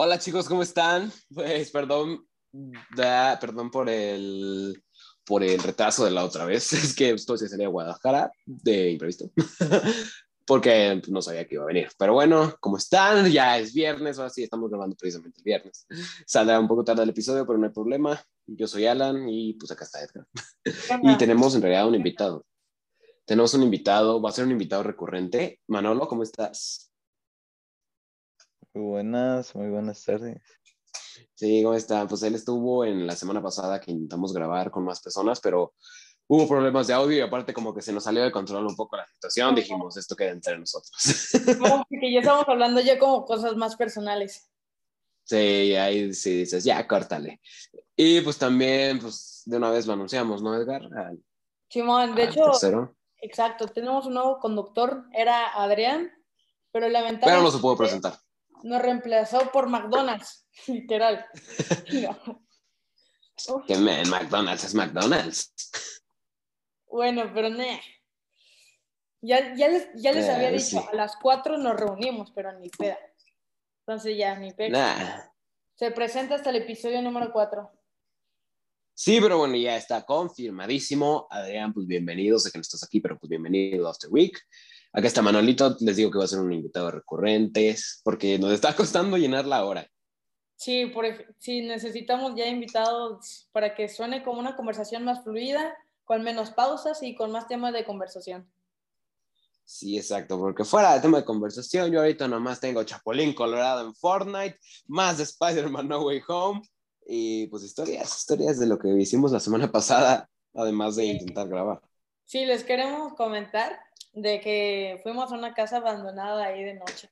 Hola chicos, ¿cómo están? Pues perdón, da, perdón por el, por el retraso de la otra vez. Es que esto se salía a Guadalajara de imprevisto. Porque no sabía que iba a venir. Pero bueno, ¿cómo están? Ya es viernes, ahora sí estamos grabando precisamente el viernes. Saldrá un poco tarde el episodio, pero no hay problema. Yo soy Alan y pues acá está Edgar. Y tenemos en realidad un invitado. Tenemos un invitado, va a ser un invitado recurrente. Manolo, ¿cómo estás? Muy buenas, muy buenas tardes. Sí, ¿cómo está? Pues él estuvo en la semana pasada que intentamos grabar con más personas, pero hubo problemas de audio y aparte como que se nos salió de control un poco la situación, dijimos, esto queda entre nosotros. Como que ya estamos hablando ya como cosas más personales. Sí, ahí sí dices, ya, córtale. Y pues también, pues de una vez lo anunciamos, ¿no, Edgar? Al, Simón, de hecho, tercero. exacto, tenemos un nuevo conductor, era Adrián, pero Pero lamentablemente no se pudo presentar. Nos reemplazó por McDonald's, literal. Que man, McDonald's es McDonald's. bueno, pero no. Ya, ya les, ya les Eh, había sí. dicho, a las cuatro nos reunimos, pero ni peda. Entonces ya, ni peda. Nah. Se presenta hasta el episodio número cuatro. Sí, pero bueno, ya está confirmadísimo. Adrián, pues bienvenido. Sé que no estás aquí, pero pues bienvenido a After Week. Acá está Manolito. Les digo que va a ser un invitado recurrente porque nos está costando llenar la hora. Sí, por, sí, necesitamos ya invitados para que suene como una conversación más fluida, con menos pausas y con más temas de conversación. Sí, exacto, porque fuera de tema de conversación, yo ahorita nomás tengo Chapulín Colorado en Fortnite, más de Spider-Man No Way Home y pues historias, historias de lo que hicimos la semana pasada, además de intentar grabar. Sí, les queremos comentar de que fuimos a una casa abandonada ahí de noche.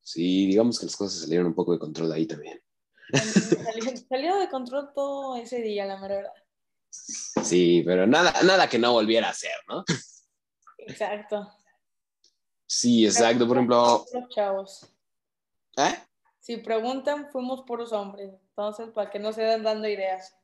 Sí, digamos que las cosas salieron un poco de control ahí también. Salió, salió de control todo ese día, la mera verdad. Sí, pero nada, nada que no volviera a ser, ¿no? Exacto. Sí, exacto, por ejemplo, Los chavos. ¿eh? Si preguntan, fuimos puros hombres. Entonces, para que no se den dando ideas.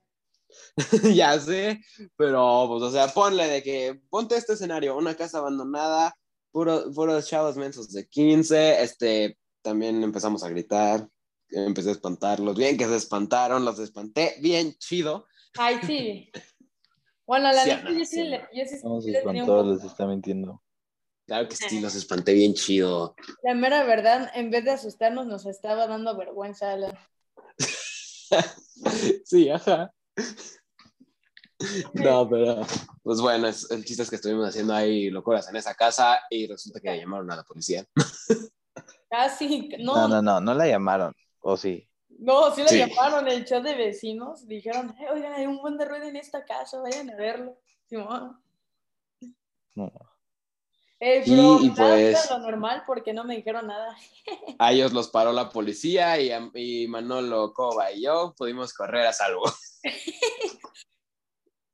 ya sé, pero pues, o sea, ponle de que, ponte este escenario, una casa abandonada, puro, puros chavos mensos de 15, este, también empezamos a gritar, empecé a espantarlos, bien que se espantaron, los espanté, bien chido. Ay, sí. Bueno, la Sí, neta, Ana, yo sí, sí, le, yo sí, No sí espantó, les está mintiendo. Claro que sí, los espanté bien chido. La mera verdad, en vez de asustarnos, nos estaba dando vergüenza. Alan. sí, ajá. No, pero, pues bueno, es- el chiste es que estuvimos haciendo ahí locuras en esa casa y resulta que llamaron a la policía. Casi, no, No, no, no, no, no la llamaron. ¿O sí? sí la Sí. llamaron el chat de vecinos. Dijeron, "Eh, oigan, hay un buen de ruido en esta casa, vayan a verlo. Simón. No. Y- pues- lo normal porque no me dijeron nada. A ellos los paró la policía y, a- y Manolo, Coba y yo pudimos correr a salvo.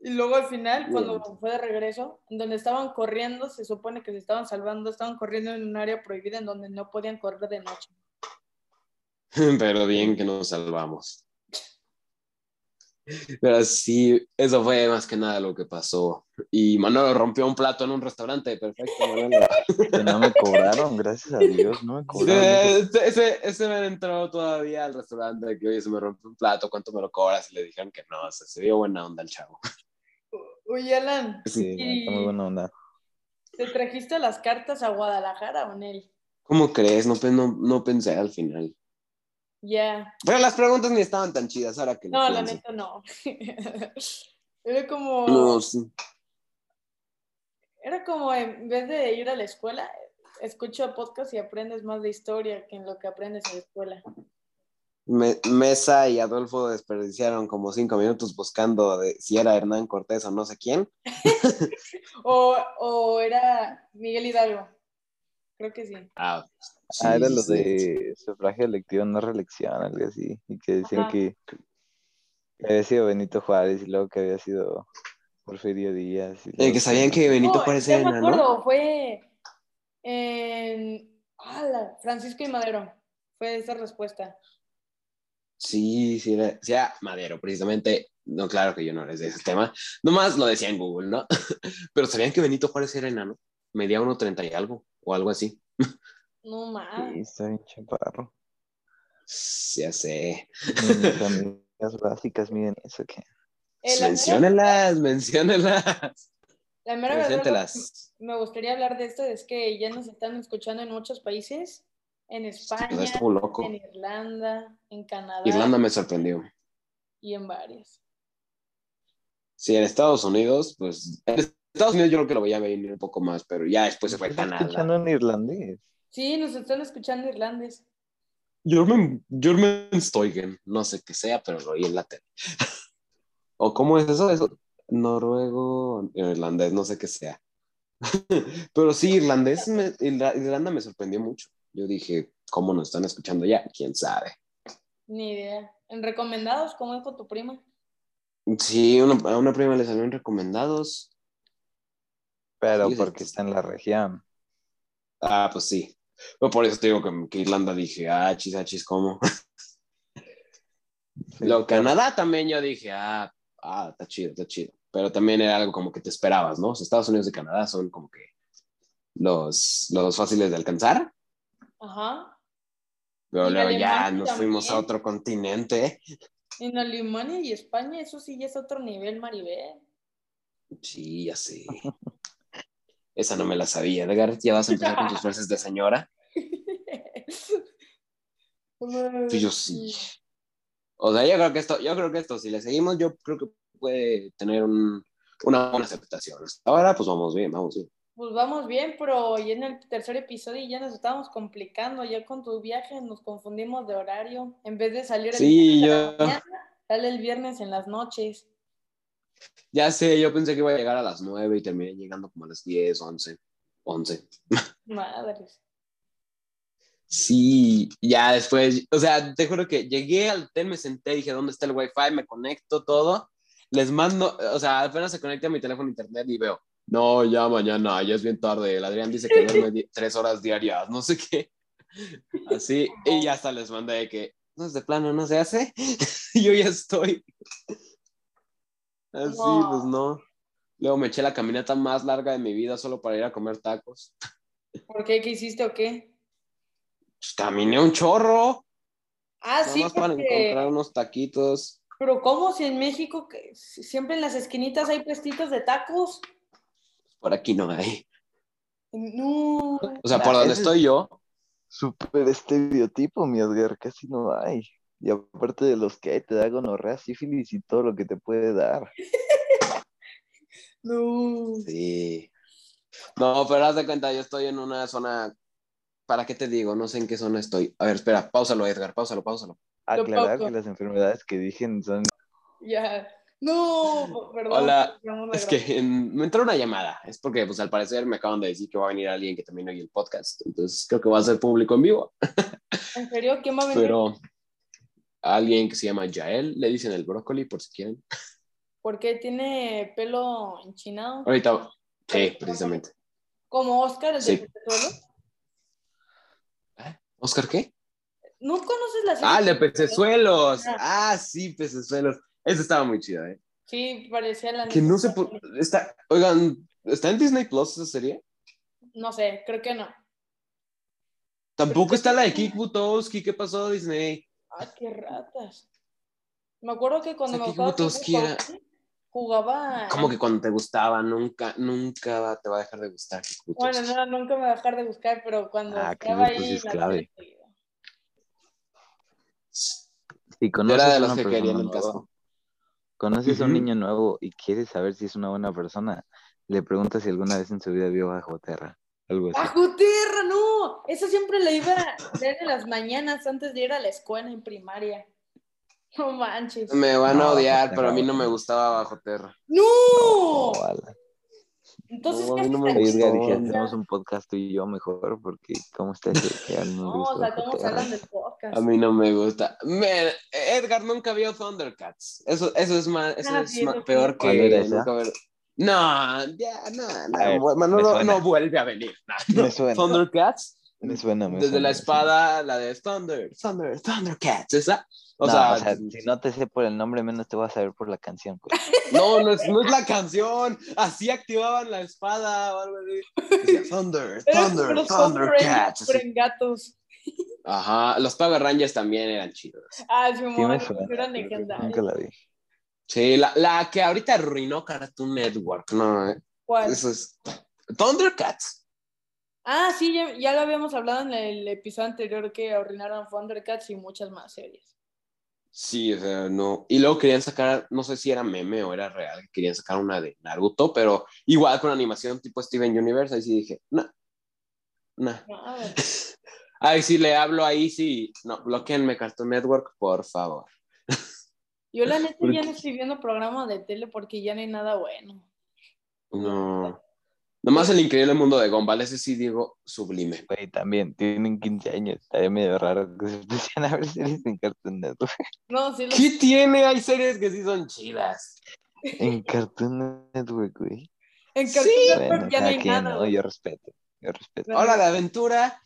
Y luego al final, cuando fue de regreso, en donde estaban corriendo, se supone que se estaban salvando, estaban corriendo en un área prohibida en donde no podían correr de noche. Pero bien que nos salvamos. Pero sí, eso fue más que nada lo que pasó. Y Manolo rompió un plato en un restaurante. Perfecto, Manolo. No me cobraron, gracias a Dios, no me cobraron. Ese, ese, ese me entró todavía al restaurante que, oye, se me rompió un plato, ¿cuánto me lo cobras? Y le dijeron que no, o sea, se dio buena onda el chavo. Oye, Alan, Sí, muy buena onda. ¿te trajiste las cartas a Guadalajara o Nel? ¿Cómo crees? No, no pensé al final. Ya. Pero las preguntas ni estaban tan chidas ahora que No, la neta no. Era como, No, sí. era como en vez de ir a la escuela, escucho podcast y aprendes más de historia que en lo que aprendes en la escuela. Me- Mesa y Adolfo desperdiciaron como cinco minutos buscando de si era Hernán Cortés o no sé quién. O, o era Miguel Hidalgo. Creo que sí. Ah, Ah, era sí, lo sí. de sufragio electivo, no reelección, algo así. Y que decían Ajá. que, había sido Benito Juárez y luego que había sido Porfirio Díaz. y Eh, que sabían que Benito No, Juárez era, me ¿no? acuerdo, fue en ala, Francisco y Madero. Fue esa respuesta. Sí, sí era, sí era Madero, precisamente. No, claro que yo no eres de ese tema. Nomás lo decía en Google, ¿no? Pero sabían que Benito Juárez era enano. Medía 1.30 y algo, o algo así. No más. Sí, está bien chaparro. Ya sé. Amigas básicas miden eso que. Eh, Menciónelas, menciónelas. La mera verdad, me gustaría hablar de esto, es que ya nos están escuchando en muchos países, en España, Pues loco. en Irlanda, en Canadá Irlanda me sorprendió. y en varios. Sí, en Estados Unidos, pues. Estados Unidos yo creo que lo voy a venir un poco más, pero ya después se fue a ¿Estás Canadá. escuchando en irlandés? Sí, nos están escuchando irlandes. German, Germansteugen, no sé qué sea, pero lo oí en la tele. ¿O cómo es eso? eso? Noruego, irlandés, no sé qué sea. pero sí, irlandés, me- Irlanda me sorprendió mucho. Yo dije, ¿cómo nos están escuchando ya? ¿Quién sabe? Ni idea. En recomendados, ¿cómo es con tu prima? Sí, una- a una prima le salieron recomendados. Pero Sí, porque sí. está en la región. Ah, pues sí. Pero por eso te digo que, que Irlanda dije, ah, chis, ah, chis, ¿cómo? Sí, Lo claro. Canadá también yo dije, ah, ah, está chido, está chido. Pero también era algo como que te esperabas, ¿no? O sea, Estados Unidos y Canadá son como que los, los fáciles de alcanzar, Ajá. pero luego ya nos fuimos a otro continente. En Alemania y España, eso sí ya es otro nivel, Maribel. Sí, ya sé. Esa no me la sabía. Edgar, ya vas a empezar con tus frases de señora. Pues yo sí. O sea, yo creo que esto, yo creo que esto, si le seguimos, yo creo que puede tener un- una buena aceptación. Hasta Ahora, pues vamos bien, vamos bien. Pues vamos bien, pero ya en el tercer episodio ya nos estamos complicando. Ya con tu viaje nos confundimos de horario. En vez de salir el Sí, viernes en la mañana, sale el viernes en las noches. Ya sé, yo pensé que iba a llegar a las 9 y terminé llegando como a las 10, 11, 11. Madres. Sí, ya después, o sea, te juro que llegué al hotel, me senté, dije, ¿dónde está el wifi? Me conecto todo, les mando, o sea, apenas se conecta a mi teléfono internet y veo, no, ya mañana, ya es bien tarde, el Adrián dice que duerme tres horas diarias, no sé qué, así, y ya hasta les mandé de que, no es de plano, no se hace, yo ya estoy, así, No. pues no. Luego me eché la caminata más larga de mi vida solo para ir a comer tacos. ¿Por qué? ¿Qué hiciste o qué? Pues caminé un chorro. Ah, Nada sí, más para encontrar unos taquitos. Pero ¿cómo si en México que siempre en las esquinitas hay puestitos de tacos? Por aquí no hay. No. O sea, por donde estoy yo, Súper estereotipo, mi Edgar, casi no hay. Y aparte de los que hay, te da gonorrea, sífilis y todo lo que te puede dar. No. sí. No, pero haz de cuenta, yo estoy en una zona. ¿Para qué te digo? No sé en qué zona estoy. A ver, espera, páusalo, Edgar, páusalo, páusalo. Lo Aclarar pauso. que las enfermedades que dije son Ya. No, perdón. Hola, Es que en- me entró una llamada. Es porque, pues, al parecer me acaban de decir que va a venir alguien que también oye el podcast. Entonces, creo que va a ser público en vivo. ¿En serio? ¿Quién va a venir? Pero alguien que se llama Yael, le dicen el brócoli, por si quieren. ¿Por qué tiene pelo enchinado? Ahorita, sí, precisamente. Como Oscar, el Sí. de Petezuelo. ¿Oscar qué? ¿No conoces la serie? Ah, de pecesuelos. Ah. Ah, sí, pecesuelos. Ese estaba muy chido, ¿eh? Sí, parecía la Que no sé por... Está... Oigan, ¿está en Disney Plus esa serie? No sé, creo que no. Tampoco está la de Kik Butowski. ¿Qué pasó, Disney? Ay, qué ratas. Me acuerdo que cuando O sea, me gustaba jugaba. Como que cuando te gustaba, nunca, nunca te va a dejar de gustar Bueno, no, nunca me voy a dejar de buscar, pero cuando Ah, estaba ahí. es la clave. Yo era de a los que querían el casco. conoces a un niño nuevo y quieres saber si es una buena persona, le preguntas si alguna vez en su vida vio bajo tierra. Algo así. ¡Bajo tierra! ¡No! Eso siempre la iba a ver en las mañanas antes de ir a la escuela en primaria. No manches. Me van a odiar, pero a mí no me gustaba Bajo Tierra. ¡No! Entonces, No, ¿qué no me gustó. dije, hacemos un podcast tú y yo mejor, porque ¿cómo está eso de que a él no o sea, ¿cómo se hablan del podcast? A mí no me gusta. Edgar nunca vio Thundercats. Eso, eso es más, eso es más peor sí. ¿Cuál que era esa? nunca ver. No, ya, no, no, ver, Manolo no, vuelve a venir. No, Me suena. Thundercats, Me suena, me desde suena, la suena. espada, la de Thunder, Thunder, Thundercats, esa. O, no, sea, o sea, si no te sé por el nombre, menos te voy a saber por la canción. pues. no, no es, no es la canción. Así activaban la espada o algo así. Decía, Thunder, Thunder, Thundercats. gatos. Ajá, los Power Rangers también eran chidos. Ah, sí, me suena. legendarios. Nunca la vi. Sí, la, la que ahorita arruinó Cartoon Network, no, eh, ¿Cuál? eso es Thundercats. Ah, sí, ya, ya lo habíamos hablado en el episodio anterior que arruinaron Thundercats y muchas más series. Sí, o sea, no. Y luego querían sacar, no sé si era meme o era real, que querían sacar una de Naruto, pero igual con animación tipo Steven Universe, ahí sí dije, no, no. Ahí sí le hablo, ahí sí, no, bloqueenme Cartoon Network, por favor. Yo la neta ¿Por ya no estoy viendo programas de tele porque ya no hay nada bueno. No. Nomás el increíble mundo de Gumball, ese sí digo sublime. Güey, también tienen 15 años. Estaría medio raro que se pusieran a ver series en Cartoon Network. No, sí, lo- ¿Qué tiene? Hay series que sí son chidas. En Cartoon Network, güey. en Sí. Cartoon Network Bueno, ya no hay nada. ¿no? Yo respeto. Yo respeto. Hora de aventura.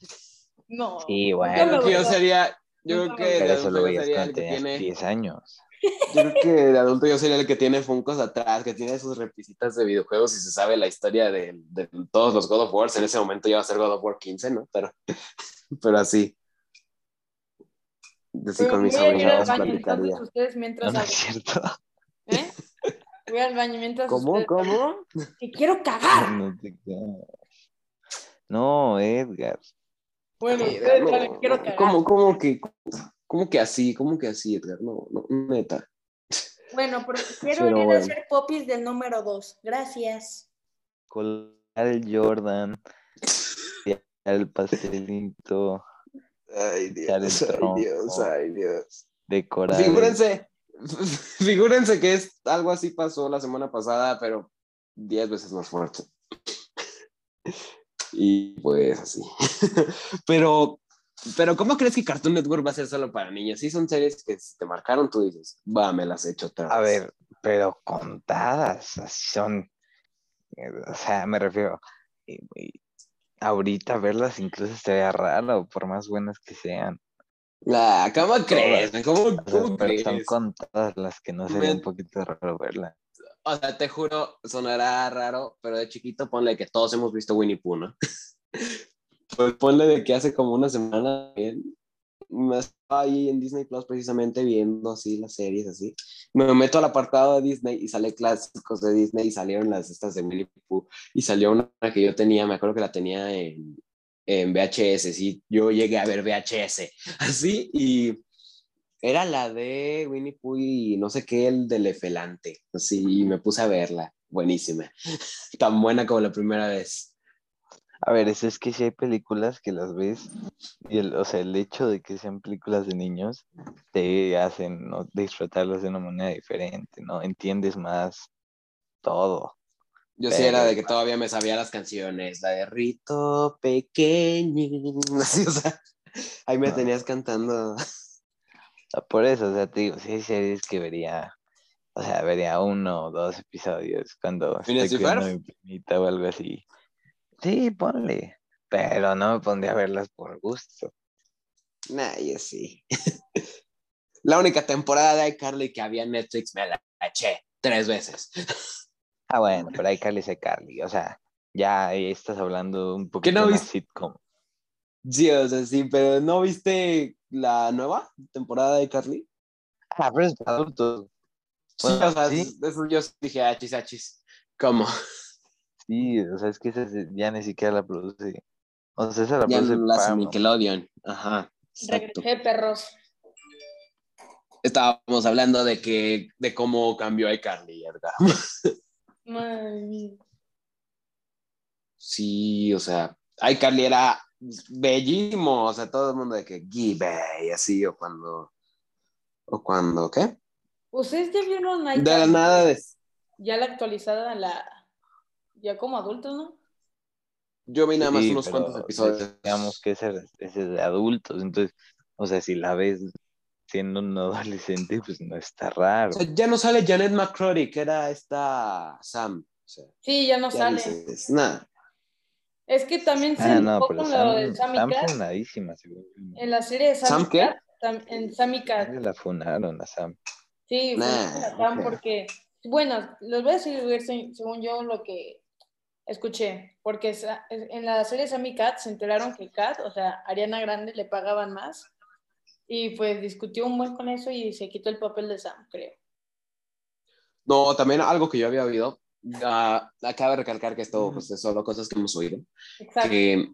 No. Sí, bueno. Yo creo que yo sería, yo creo que Pero de eso adulto lo yo veías sería el cuando que tenías tiene, 10 años. Yo creo que de adulto yo sería el que tiene funcos atrás, que tiene sus repisitas de videojuegos y se sabe la historia de, de todos los God of War. En ese momento ya va a ser God of War 15, ¿no? Pero, pero así. Así Pero con mis voy a ir al sobrinos baño, platicaría. entonces ustedes mientras no es cierto. ¿eh? Voy al baño mientras ¿Cómo? ustedes ¿Cómo? que quiero cagar. No, te creas. No, Edgar. Bueno, ustedes no, quiero cagar. ¿Cómo, cómo que, cómo que así? ¿Cómo que así, Edgar? No, no, neta. Bueno, pero quiero Pero ir a hacer popis del número 2. Gracias. Colgar el Jordan. El pastelito. Ay, Dios, ay. Dios, ay, Dios. Decorar. Figúrense, figúrense que es, algo así pasó la semana pasada, pero diez veces más fuerte. Y pues así. Pero, pero ¿cómo crees que Cartoon Network va a ser solo para niños? Sí, son series que si te marcaron, tú dices, va, me las he hecho otra A vez". ver, pero contadas, son. O sea, me refiero. y- y ahorita verlas incluso estaría raro, por más buenas que sean. Ah, ¿Cómo crees? ¿Cómo, O sea, son contadas las que no sería Men- un poquito raro verlas. O sea, te juro, sonará raro, pero de chiquito ponle que todos hemos visto Winnie Pooh, ¿no? Pues ponle de que hace como una semana bien, me estaba ahí en Disney Plus precisamente viendo así las series así. Me meto al apartado de Disney y sale clásicos de Disney y salieron las estas de Winnie Pooh y salió una que yo tenía, me acuerdo que la tenía en, en VHS, sí, yo llegué a ver VHS así y era la de Winnie Pooh y no sé qué, el del Efelante, así, y me puse a verla, buenísima, tan buena como la primera vez. A ver, eso es que si hay películas que las ves y el, o sea, el hecho de que sean películas de niños te hacen ¿no? disfrutarlas de una manera diferente, ¿no? Entiendes más todo. Yo sí era de que todavía me sabía las canciones, la de Rito Pequeño, así, o sea, ahí me Ah. tenías cantando. Ah, Por eso, o sea, te digo, si hay series que vería, o sea, vería uno o dos episodios cuando ¿Phineas estoy Ferb? mi primita o algo así. Sí, ponle, pero no me pondría a verlas por gusto. Nah, yo sí. La única temporada de iCarly que había en Netflix me la eché tres veces. Ah, bueno, pero hay Carly y Carly, o sea, ya estás hablando un poquito no más viste? sitcom. Sí, o sea, sí, pero ¿no viste la nueva temporada de iCarly? Ah, pero es para adultos. Sí, Bueno, o sea, sí. eso yo sí dije, achis, achis. ¿Cómo? Sí, o sea, es que esa ya ni siquiera la produce. O sea, esa la Ya produce no la hace. Nickelodeon. Ajá. Exacto. Regresé, perros. Estábamos hablando de que, de cómo cambió iCarly, ¿verdad? Sí, o sea, iCarly era bellísimo, o sea, todo el mundo de que Gibe y así, o cuando, o cuando, ¿qué? ¿Ustedes ya vieron De la iCarly? nada de, Ya la actualizada, la ya como adultos, ¿no? yo vi nada más Sí, unos pero cuantos episodios. Digamos que ese, ese es de adultos, entonces, o sea, si la ves siendo un adolescente, pues no está raro. O sea, ya no sale Janet McCrory, que era esta Sam. O sea, Sí, ya no ya sale. dices, nada. Es que también se Ah, no, con Sam, lo de Sammy Sam Cat. funadísima. En la serie de Sammy ¿Sam qué? Cat, en Sammy Cat. La funaron a Sam. Sí, Nah, una Sam ok. porque, bueno, les voy a decir se- según yo lo que escuché, porque sa- en la serie Sammy Cat se enteraron que Cat, o sea, Ariana Grande, le pagaban más y pues discutió un buen con eso y se quitó el papel de Sam, creo. No, también algo que yo había oído. ah, acaba de recalcar que esto pues, es solo cosas que hemos oído. Exacto. que,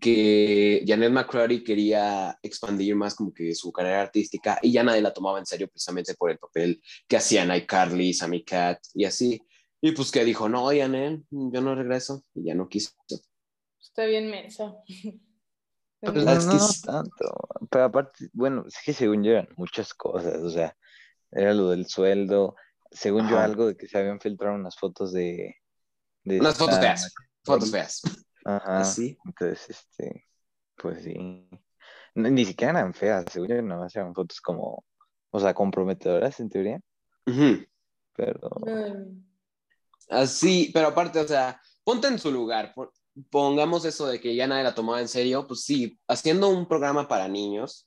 que Janet McCready quería expandir más como que su carrera artística y ya nadie la tomaba en serio precisamente por el papel que hacían iCarly, Sammy Cat y así. Y pues que dijo, no, Janet, yo no regreso y ya no quiso. Está bien mensa. Pues Pues, no, es que no es- tanto. Pero aparte, bueno, es que según yo eran muchas cosas, o sea, era lo del sueldo, según yo algo de que se habían filtrado unas fotos de... de Unas fotos feas, fotos feas. Ajá, Así. entonces, este, pues sí. No, ni siquiera eran feas, según yo nada más eran fotos como, o sea, comprometedoras en teoría, Ujú. pero... Así, pero aparte, o sea, ponte en su lugar. po- Pongamos eso de que ya nadie la tomaba en serio, pues sí, haciendo un programa para niños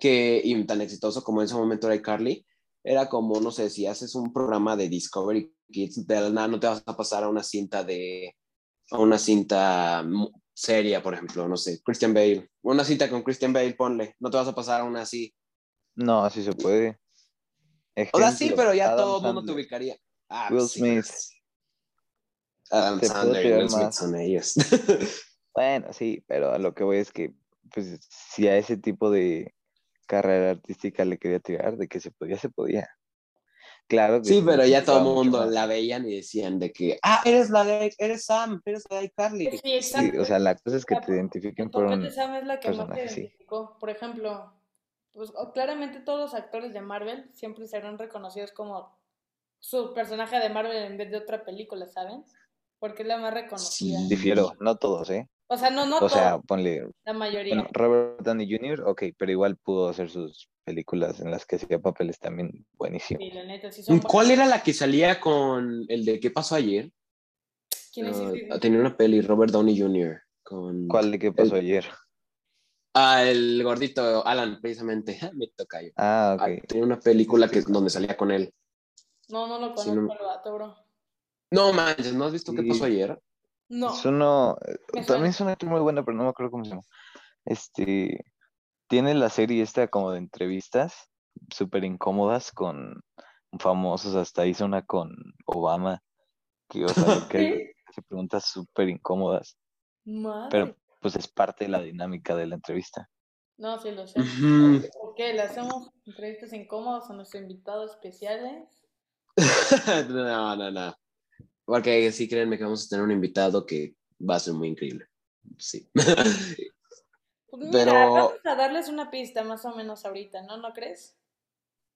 que y tan exitoso como en ese momento era Carly, era como, no sé, si haces un programa de Discovery Kids, de nada no te vas a pasar a una cinta de, a una cinta seria, por ejemplo, no sé, Christian Bale, una cinta con Christian Bale, ponle, no te vas a pasar a una así. No, así se puede. O sea, sí, Ejemplo, pero ya Adam todo el mundo te ubicaría. Ah, Will sí, Smith. Adam Sandler y Will Smith son ellos. Bueno, sí, pero a lo que voy es que, pues, si a ese tipo de carrera artística le quería tirar, de que se podía, se podía. Claro que Sí, pero ya todo el mundo más. la veían y decían de que, ah, eres la de, eres Sam, eres la de Carly. Sí, Sí, exacto. o sea, la cosa es que La- te identifiquen por un... Sam es la que más te sí. identificó. Por ejemplo, pues claramente todos los actores de Marvel siempre serán reconocidos como su personaje de Marvel en vez de otra película, ¿saben? Porque es la más reconocida. Sí. Difiero, no todos, ¿eh? O sea, no, no O sea, todos, ponle, la mayoría. bueno, Robert Downey Jr., ok, pero igual pudo hacer sus películas en las que hacía papeles también buenísimos. Sí, la neta, sí son ¿Cuál era la que salía con el de qué pasó ayer? ¿Quién es Ah, ese? tenía una peli, Robert Downey Jr. Con... ¿Cuál de qué pasó ayer? Ah, el gordito Alan, precisamente. Me toca yo. Ah, Ah, ok. tenía una película que, donde salía con él. No, no lo Sí, conozco no- al vato, bro. No manches, ¿no has visto qué Sí. pasó ayer? No. Es uno, eh, también es una actriz muy buena, pero no me acuerdo cómo se llama. Este, tiene la serie esta como de entrevistas súper incómodas con famosos, hasta hizo una con Obama, que, o sea, que ¿Qué? hace preguntas súper incómodas, Madre. pero pues es parte de la dinámica de la entrevista. No, sí lo sé. Ujú. ¿Por qué? ¿Le hacemos entrevistas incómodas a nuestros invitados especiales? no, no, no. Porque sí, créanme que vamos a tener un invitado que va a ser muy increíble. Sí. Pues mira, Pero- vamos a darles una pista más o menos ahorita, ¿no? ¿No crees?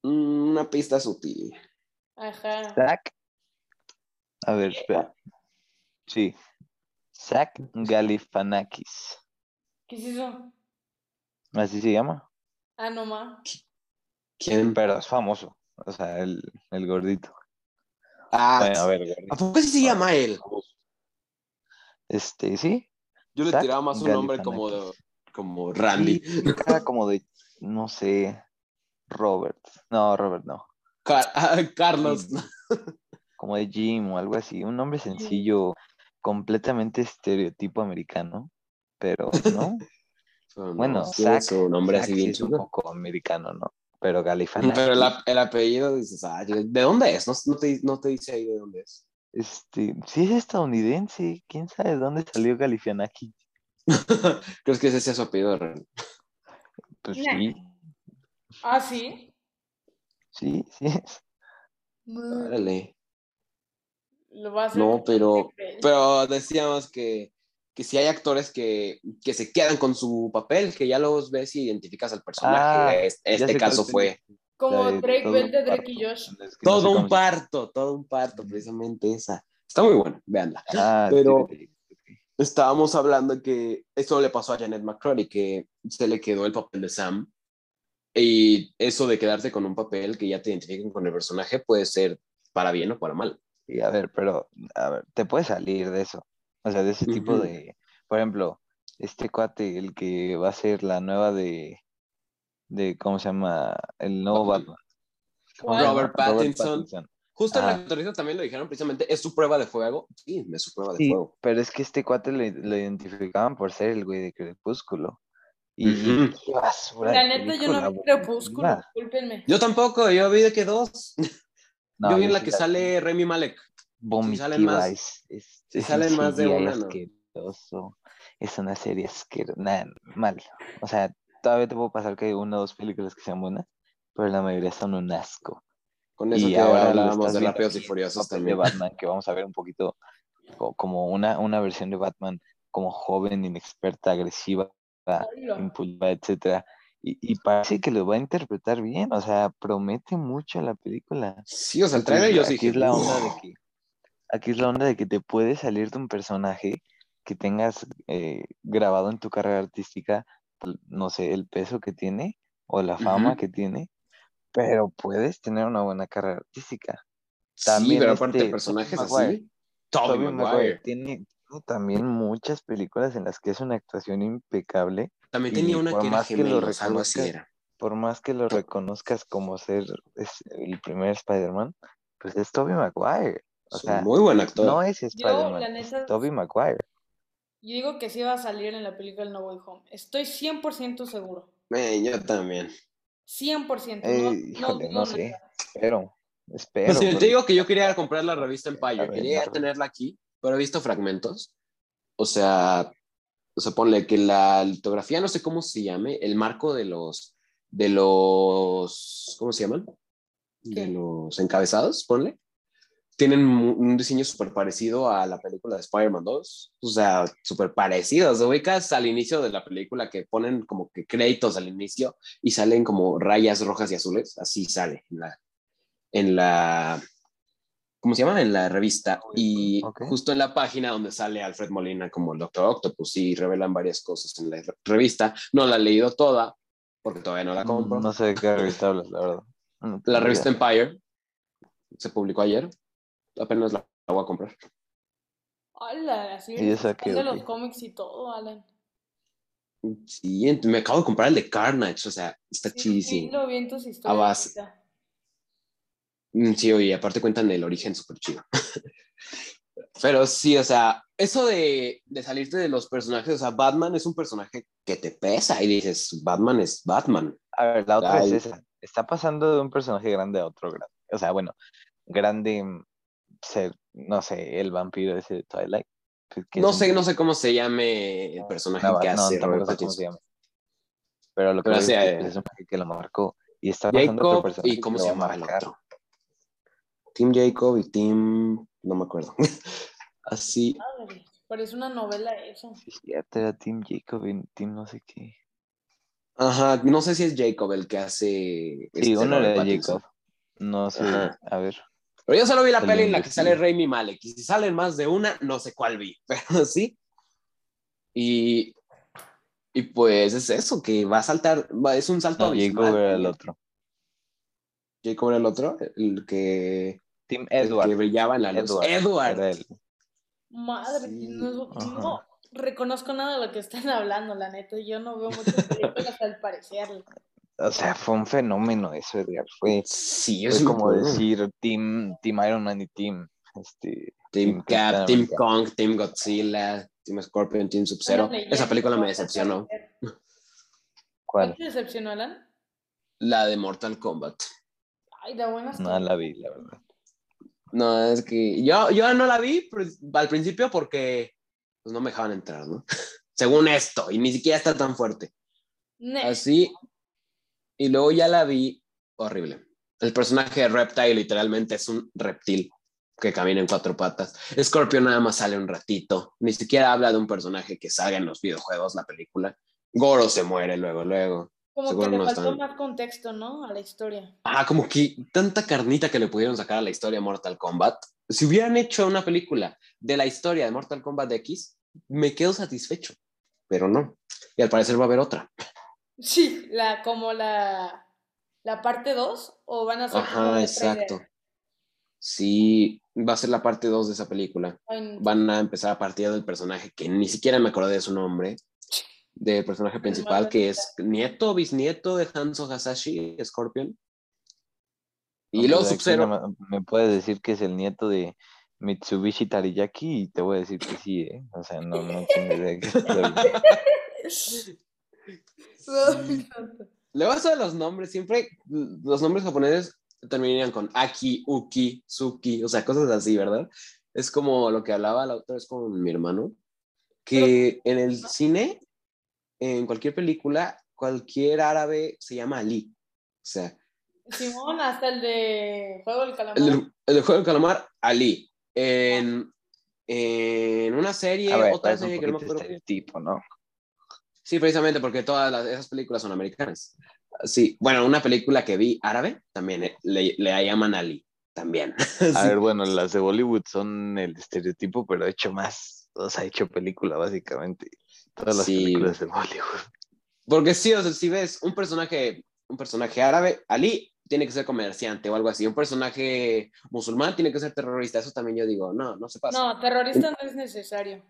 Mm, Una pista sutil. Ajá. Zach, a ver, espera. Sí, Zach Galifianakis, ¿Qué es eso? así se llama, Ah, no ma. ¿Quién? pero es famoso, o sea, el, el gordito. Ah, Bueno, a ver. ¿a poco sí se llama él? Este, sí, Yo le Zach tiraba más un nombre como, de- como Randy. Sí, cara como de, no sé, Robert. No, Robert no. Car- ah, Carlos. Como de Jim o algo así. Un nombre sencillo, completamente estereotipo americano. Pero, ¿no? Bueno, Zach, su nombre Zach así sí bien es un poco americano, ¿no? Pero Galifianakis, Pero el, ap- el apellido dices, ah, ¿de dónde es? No, no te, no te dice ahí de dónde es. este, sí es estadounidense. ¿Quién sabe de dónde salió Galifianakis? ¿Crees que ese sea su apellido real? Pues Nah. sí, Ah, sí. sí, sí. es. Mm, Órale. Lo va a hacer. No, Pero... pero decíamos que, que si hay actores que, que se quedan con su papel, que ya los ves y identificas al personaje. Ah, este sé caso fue Como de Drake todo Bell de Drake y. Josh. Es que no sé todo un parto, todo un parto, precisamente esa. Está muy buena, véanla. Ah, Pero- sí, sí, sí. Estábamos hablando que esto le pasó a Janet McCready, que se le quedó el papel de Sam. Y eso de quedarse con un papel que ya te identifiquen con el personaje puede ser para bien o para mal. Sí, a ver, pero, a ver, te puedes salir de eso. O sea, de ese tipo Ujú. de, por ejemplo, este cuate, el que va a ser la nueva de, de, ¿cómo se llama? El nuevo Batman. Robert Pattinson. Justo en la entrevista también lo dijeron precisamente, ¿es su prueba de fuego? Sí, es su prueba de Sí, fuego. pero es que este cuate lo, lo identificaban por ser el güey de Crepúsculo. Y, basura La neta, yo no vi Crepúsculo, discúlpenme. Yo tampoco, yo vi de que dos. No, yo vi en la que sale Remy Malek. vomitiva, más- es, es, un salen más de una, ¿no? asqueroso. Es una serie asquerosa, nada, mal. O sea, todavía te puedo pasar que hay una o dos películas que sean buenas, pero la mayoría son un asco. Con eso y que ahora hablábamos de Rápidos y Furiosos también. de Batman, que vamos a ver un poquito co- como una, una versión de Batman como joven, inexperta, agresiva, impulsiva, etcétera. Y, y parece que lo va a interpretar bien, o sea, promete mucho la película. Sí, o sea, el trailer yo sí dije, es la onda de que aquí es la onda de que te puede salir de un personaje que tengas eh, grabado en tu carrera artística, no sé, el peso que tiene o la fama que tiene, pero puedes tener una buena carrera artística. Sí, pero aparte este, personajes Maguire. así. Tobey Maguire. Maguire tiene, también muchas películas en las que es una actuación impecable, También tenía una que era más que lo gemelos, algo así era. por más que lo reconozcas como ser es- el primer Spider-Man, pues es Tobey Maguire. O Es un sea, muy buen actor. no es Spider-Man, es Tobey Maguire. Yo digo que sí va a salir en la película El No Way Home. Estoy 100% seguro. Eh, yo también. 100%. Eh, no, híjole, dudo no sé, espero, espero. Pues, te digo que yo quería comprar la revista Empire, quería tenerla aquí, pero he visto fragmentos. O sea, o sea, ponle que la litografía, no sé cómo se llame, el marco de los, de los, ¿cómo se llaman? De ¿Qué? los encabezados, ponle. Tienen un diseño súper parecido a la película de Spider-Man 2. O sea, súper parecidos. Ubicas al inicio de la película que ponen como que créditos al inicio y salen como rayas rojas y azules. Así sale en la, en la ¿cómo se llama? En la revista. Y Ok. justo en la página donde sale Alfred Molina como el Doctor Octopus y revelan varias cosas en la re- revista. No la he leído toda porque todavía no la compro. No sé de qué revista hablas, la verdad. No La revista. Empire se publicó ayer. Apenas la, la voy a comprar. Hola, así ¿Y esa qué, de los cómics y todo, Alan. Sí, me acabo de comprar el de Carnage, o sea, está Sí, sí, chidísimo. lo vi en tus historias. base. Mm, Sí, oye, aparte cuentan el origen súper chido. Pero sí, o sea, eso de, de salirte de los personajes, o sea, Batman es un personaje que te pesa y dices, Batman es Batman. A ver, la otra Ay. es esa. Está pasando de un personaje grande a otro grande. O sea, bueno, grande ser, no sé, el vampiro ese de Twilight. es No un sé, no sé cómo se llame el personaje una que no, hace tampoco Robert sé cómo se llama. Pero lo que Pero es que eh, es un personaje que lo marcó. Y está pasando otro Jacob personaje y cómo se lo va a llamaba el otro. Team Jacob y Team, no me acuerdo. Así, Madre, parece una novela eso. Sí, es cierto, era Team Jacob y Team no sé qué. ajá, no sé si es Jacob el que hace. Sí, este uno era. Jacob. No sé, Ajá. a ver. Pero yo solo vi la peli en la que sale Rami Malek. Y si salen más de una, no sé cuál vi. Pero sí. Y, y pues es eso, que va a saltar. va- es un salto No, Jacob era el otro. Jacob era el otro, el que, Team el Edward. que brillaba en la luz. Edward. Edward. Madre, Sí, no, no reconozco nada de lo que están hablando, la neta. Yo no veo muchas películas al parecer. O sea, fue un fenómeno eso, Edgar. Fue, Sí, fue es como decir Team, team Iron Man y Team, este, Team Team Cap, Capitán Team América. Kong, Team Godzilla, Team Scorpion, Team Sub-Zero. Esa película me decepcionó. ¿cuál? ¿No te decepcionó, Alan? La de Mortal Kombat. Ay, de buenas. No la vi, la verdad. No, es que yo, yo no la vi al principio porque pues, no me dejaban entrar, ¿no? Según esto, y ni siquiera está tan fuerte. Ne- Así, y luego ya la vi horrible. El personaje de Reptile literalmente es un reptil que camina en cuatro patas. Scorpio nada más sale un ratito, ni siquiera habla de un personaje que salga en los videojuegos, la película. Goro se muere luego, luego. Como seguro que le no faltó están. más contexto, ¿no? A la historia. Ah, como que tanta carnita que le pudieron sacar a la historia de Mortal Kombat. Si hubieran hecho una película de la historia de Mortal Kombat X, me quedo satisfecho, pero no. Y al parecer va a haber otra. Sí, la, como la, la parte 2, o van a ser Ajá, exacto. trailer? Sí, va a ser la parte 2 de esa película. Ay, Van a empezar a partir del personaje que ni siquiera me acordé de su nombre, del personaje principal que es nieto, bisnieto de Hanzo Hasashi, Scorpion. Y luego Sub-Zero. más Me puedes decir que es el nieto de Mitsubishi Tariyaki y te voy a decir que sí, ¿eh? O sea, no, no tengo idea de hablando. Luego eso de los nombres, siempre los nombres japoneses terminarían con Aki, Uki, Suki, o sea, cosas así, ¿verdad? Es como lo que hablaba la otra vez con mi hermano, que en el cine, en cualquier película, cualquier árabe se llama Ali. O sea, Simón, hasta el de Juego del Calamar. el, del juego del calamar, Ali. En, en una serie, ver, otra es un serie que no me acuerdo. estereotipo, ¿no? Sí, precisamente porque todas las- esas películas son americanas. Sí, bueno, una película que vi árabe también eh, le, le llaman Ali, también. A Sí. ver, bueno, las de Bollywood son el estereotipo, pero hecho más, o sea, hecho película, básicamente. Todas las Sí. películas de Bollywood. Porque sí, o sea, si ves un personaje, un personaje árabe, Ali tiene que ser comerciante o algo así. Un personaje musulmán tiene que ser terrorista. Eso también yo digo, no, no se pasa. No, terrorista no es necesario.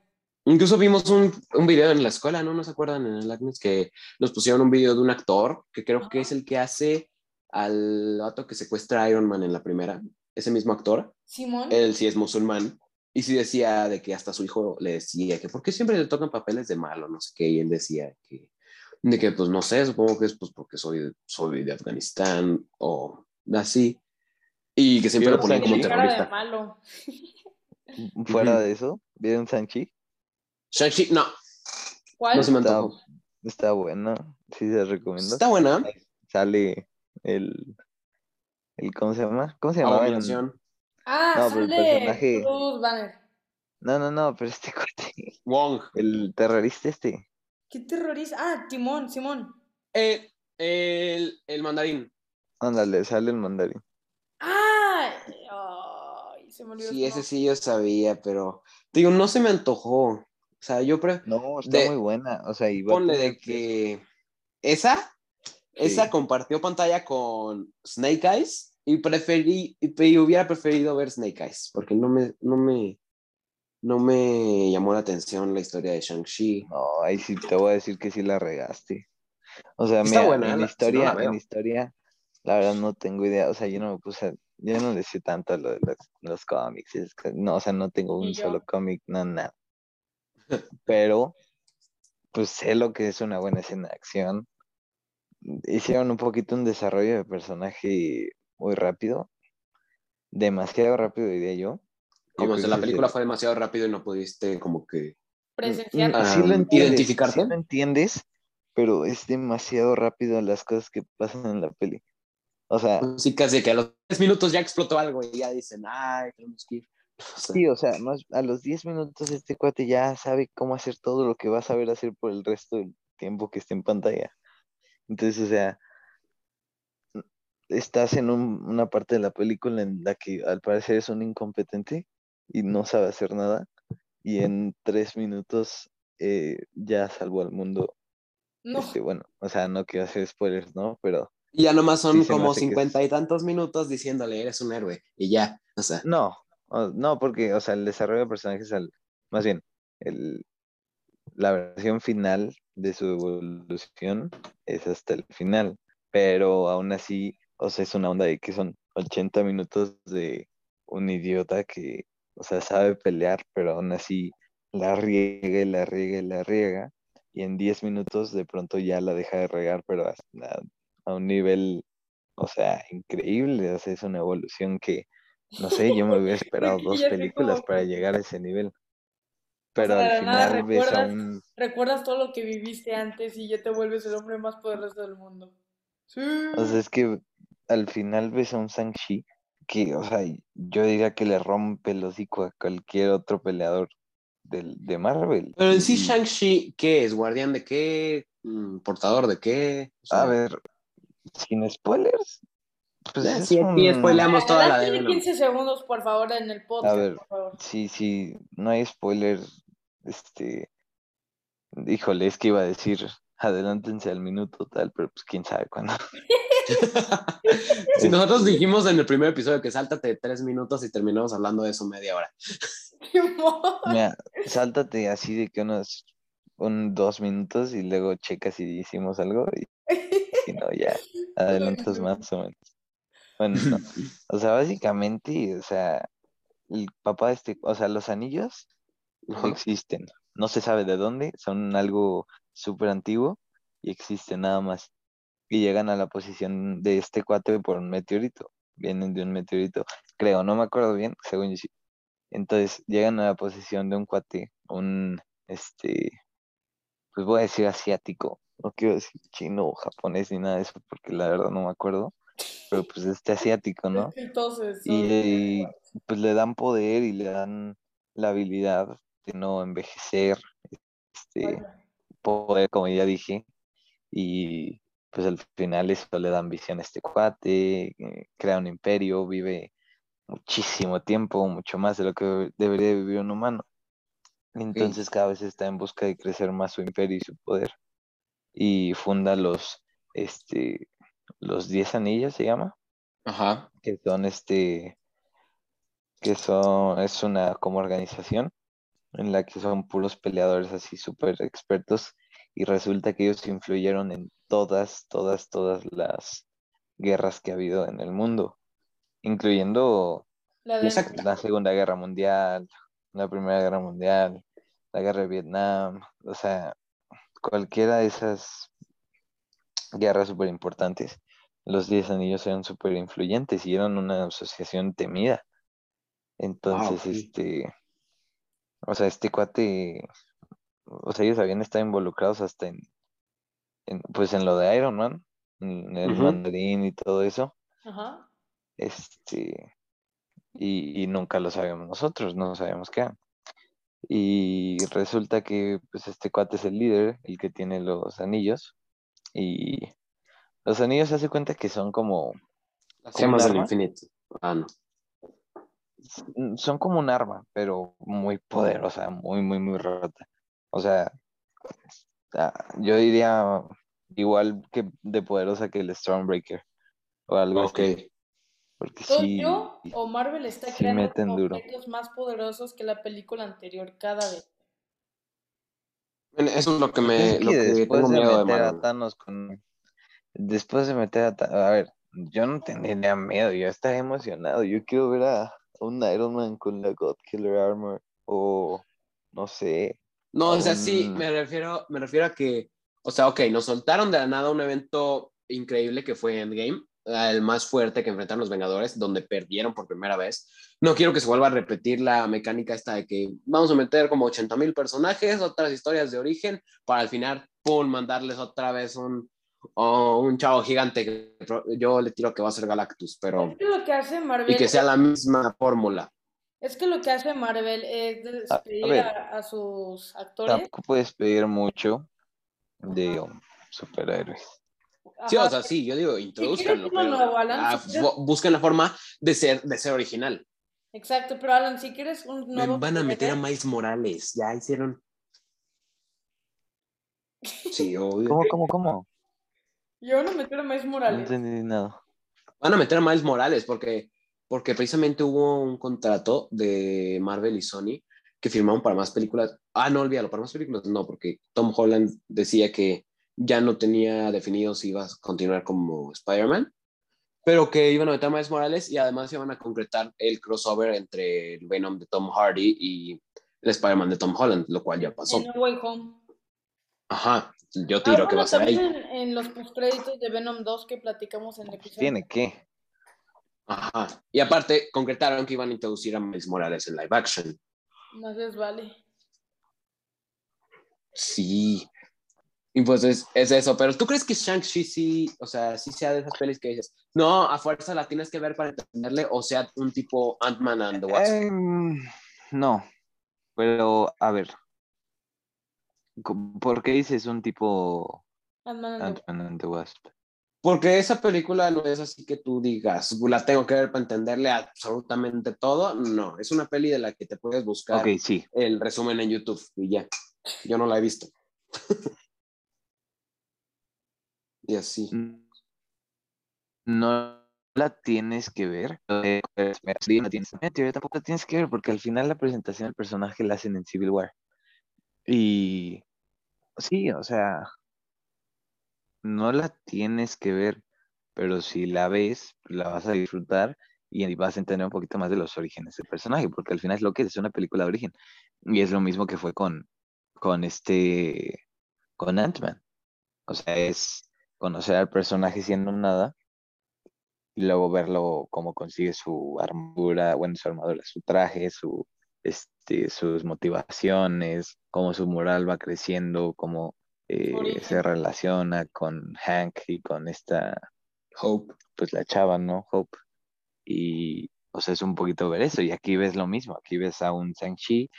Incluso vimos un, un video en la escuela, ¿no? ¿No se acuerdan en el Agnes que nos pusieron un video de un actor que creo que es el que hace al vato que secuestra a Iron Man en la primera? Ese mismo actor. Simón. Él sí es musulmán. Y sí decía de que hasta su hijo le decía que, ¿por qué siempre le tocan papeles de malo? No sé qué. Y él decía que, de que, pues no sé, supongo que es pues porque soy, soy de Afganistán o así. Y que siempre lo Yo ponían como cara de terrorista. malo. Fuera de eso, ¿vieron Sanchi? Shang-Chi, no, ¿Cuál? no se me Está, antojó. está buena, sí se recomiendo. Está buena. Sale el, el, ¿cómo se llama? ¿Cómo se Abominación. Ah, No, pero el sale personaje- Bruce Banner. No, no, no, pero este cuate, Wong. el terrorista este. ¿Qué terrorista? Ah, Timón, Simón. Eh, el, el mandarín. Ándale, sale el mandarín. ¡Ah! Ay, se me olvidó. Sí, ese sí yo sabía, pero digo, no se me antojó. O sea, yo pre No, está De- muy buena. O sea, y va a ponle de que esa, esa Sí. compartió pantalla con Snake Eyes y preferí, y hubiera preferido ver Snake Eyes, porque no me, no me, no me llamó la atención la historia de Shang-Chi. No, ahí sí te voy a decir que sí la regaste. O sea, Está mira, buena, en la- si no historia, la veo. en historia, la verdad no tengo idea. O sea, yo no me puse, yo no le sé tanto a lo de los, los cómics. es que- no, o sea, no tengo un solo cómic, no, nada. Pero, pues sé lo que es una buena escena de acción. Hicieron un poquito un desarrollo de personaje muy rápido. Demasiado rápido, diría yo. Yo Como si la película el- fue demasiado rápido y no pudiste como que... Ah, sí lo entiendes, ¿identificarte? sí lo entiendes, pero es demasiado rápido las cosas que pasan en la peli. O sea, Sí, casi que a los 10 minutos ya explotó algo y ya dicen, ay, tenemos que ir. Sí, o sea, más- a los 10 minutos este cuate ya sabe cómo hacer todo lo que va a saber hacer por el resto del tiempo que esté en pantalla. Entonces, o sea, estás en un- una parte de la película en la que al parecer es un incompetente y no sabe hacer nada, y en tres minutos eh, ya salvó al mundo. No. Este, bueno, o sea, no quiero hacer spoilers, ¿no? Pero Y ya nomás son Sí, como que es- cincuenta y tantos minutos diciéndole, eres un héroe. Y ya, o sea, No, no, porque, o sea, el desarrollo de personajes, al- más bien, el, la versión final de su evolución es hasta el final, pero aún así, o sea, es una onda de que son 80 minutos de un idiota que, o sea, sabe pelear, pero aún así la riega y la riega y la riega, y en 10 minutos de pronto ya la deja de regar, pero a un nivel, o sea, increíble, o sea, es una evolución que no sé, yo me hubiera esperado dos películas para llegar a ese nivel. Pero sea, de al nada final ves a un... Recuerdas todo lo que viviste antes y ya te vuelves el hombre más poderoso del mundo. Sí. O sea, es que al final ves a un Shang-Chi que, o sea, yo diría que le rompe el hocico a cualquier otro peleador del, de Marvel. Pero en sí, Y- Shang-Chi, ¿qué es? ¿Guardián de qué? Mm, ¿Portador de qué? O sea, A ver, sin spoilers. Pues es sí, aquí un- spoileamos toda la de Adelante Venom. 15 segundos, por favor, en el podcast, A ver. por favor. Sí, sí, no hay spoilers. Este, híjole, es que iba a decir, adelántense al minuto tal, pero pues quién sabe cuándo. si nosotros dijimos en el primer episodio que sáltate tres minutos y terminamos hablando de eso media hora. Mira, sáltate así de que unos un, dos minutos y luego checas si hicimos algo y si no, ya adelantas más o menos. Bueno, no. O sea, básicamente, o sea, el papá de este, o sea, los anillos Ajá. existen. No se sabe de dónde, son algo súper antiguo y existen nada más. Y llegan a la posición de este cuate por un meteorito. Vienen de un meteorito, creo, no me acuerdo bien, según yo sí. Entonces llegan a la posición de un cuate, un, este, pues voy a decir asiático, no quiero decir chino o japonés ni nada de eso, porque la verdad no me acuerdo, pero pues este asiático, ¿no? Entonces son- Y pues le dan poder y le dan la habilidad de no envejecer, este, Vaya. poder, como ya dije, y pues al final eso le dan visión a este cuate, eh, crea un imperio, vive muchísimo tiempo, mucho más de lo que debería vivir un humano. Entonces cada vez está en busca de crecer más su imperio y su poder. Y funda los, este, los Diez Anillos, se llama, Ajá. que son este, que son, es una como organización en la que son puros peleadores así súper expertos y resulta que ellos influyeron en todas, todas, todas las guerras que ha habido en el mundo, incluyendo La la Segunda Guerra Mundial, la Primera Guerra Mundial, la Guerra de Vietnam, o sea, cualquiera de esas guerras súper importantes, los Diez Anillos eran súper influyentes y eran una asociación temida. Entonces, ok. este, o sea, este cuate, o sea, ellos habían estado involucrados hasta en, en, pues en lo de Iron Man, en el mandarín y todo eso, Ajá. este, y, y nunca lo sabemos nosotros, no sabemos qué. Y resulta que pues este cuate es el líder, el que tiene los anillos, y los anillos se hace cuenta que son como, Las ¿Como gemas del infinito. Ah, no. son como un arma, pero muy poderosa, muy, muy, muy rota. O sea, ah, yo diría igual que de poderosa que el Stormbreaker o algo Ok. así, porque ¿Soy sí, yo o Marvel está sí creando meten duro. objetos más poderosos que la película anterior cada vez? Eso es lo que Es me que lo que después tengo de miedo de meter a. Thanos con, después de meter a Thanos, a ver, yo no tendría miedo, yo estaría emocionado, yo quiero ver a, un Iron Man con la God Killer Armor o no sé, No, o sea, sí, me refiero, me refiero a que, o sea, ok, nos soltaron de la nada un evento increíble que fue Endgame, el más fuerte que enfrentaron los Vengadores, donde perdieron por primera vez. No quiero que se vuelva a repetir la mecánica esta de que vamos a meter como 80 mil personajes, otras historias de origen, para al final, pum, mandarles otra vez un, o un chavo gigante. que Yo le tiro que va a ser Galactus, pero... Es que lo que hace Marvel Y que sea la misma fórmula. es que lo que hace Marvel es A- a despedir ver. a, a sus actores. tampoco puedes pedir mucho de um, superhéroes. Sí, o sea, sí, yo digo, introduzcanlo, ah, si quieres- fu- busquen la forma de ser, de ser original. Exacto, pero Alan, si quieres un Me nuevo van a meter a Miles Morales, ya hicieron. Sí, obvio. ¿Cómo, cómo, cómo? yo no meter a Miles No Morales. entendí nada. Van a meter a Miles Morales porque, porque precisamente hubo un contrato de Marvel y Sony que firmaron para más películas. Ah, no, olvídalo, para más películas no, porque Tom Holland decía que ya no tenía definido si iba a continuar como Spider-Man, pero que iban a meter a Miles Morales y además iban a concretar el crossover entre el Venom de Tom Hardy y el Spider-Man de Tom Holland, lo cual ya pasó. En Way Home. Ajá, yo Ah, tiro que va bueno, a ser ahí. en, en los postcréditos de Venom 2 que platicamos en el episodio. ¿Tiene que? Ajá. Y aparte, concretaron que iban a introducir a Miles Morales en live action. No les vale. Sí. Y pues es, es eso. Pero ¿tú crees que Shang-Chi sí, o sea, sí sea de esas pelis que dices, no, a fuerza la tienes que ver para entenderle, o sea, un tipo Ant-Man and the Wasp? Em, no, pero a ver. ¿Por qué dices un tipo Ant-Man and and the Wasp? Porque esa película no es así que tú digas, la tengo que ver para entenderle absolutamente todo. No, es una peli de la que te puedes buscar Ok, sí. el resumen en YouTube y ya. Yo no la he visto. y así. No la tienes que ver. sí, la tienes- en teoría tampoco la tienes que ver porque al final la presentación del personaje la hacen en Civil War. Y sí, o sea, no la tienes que ver, pero si la ves, la vas a disfrutar y vas a entender un poquito más de los orígenes del personaje, porque al final es lo que es, es una película de origen. Y es lo mismo que fue con, con este, con Ant-Man. O sea, es conocer al personaje siendo nada y luego verlo cómo consigue su armadura, bueno, su armadura, su traje, su, este, sus motivaciones, cómo su moral va creciendo, cómo eh, se relaciona con Hank y con esta Hope, pues la chava, ¿no? Hope. Y, o sea, es un poquito ver eso. Y aquí ves lo mismo. Aquí ves a un Shang-Chi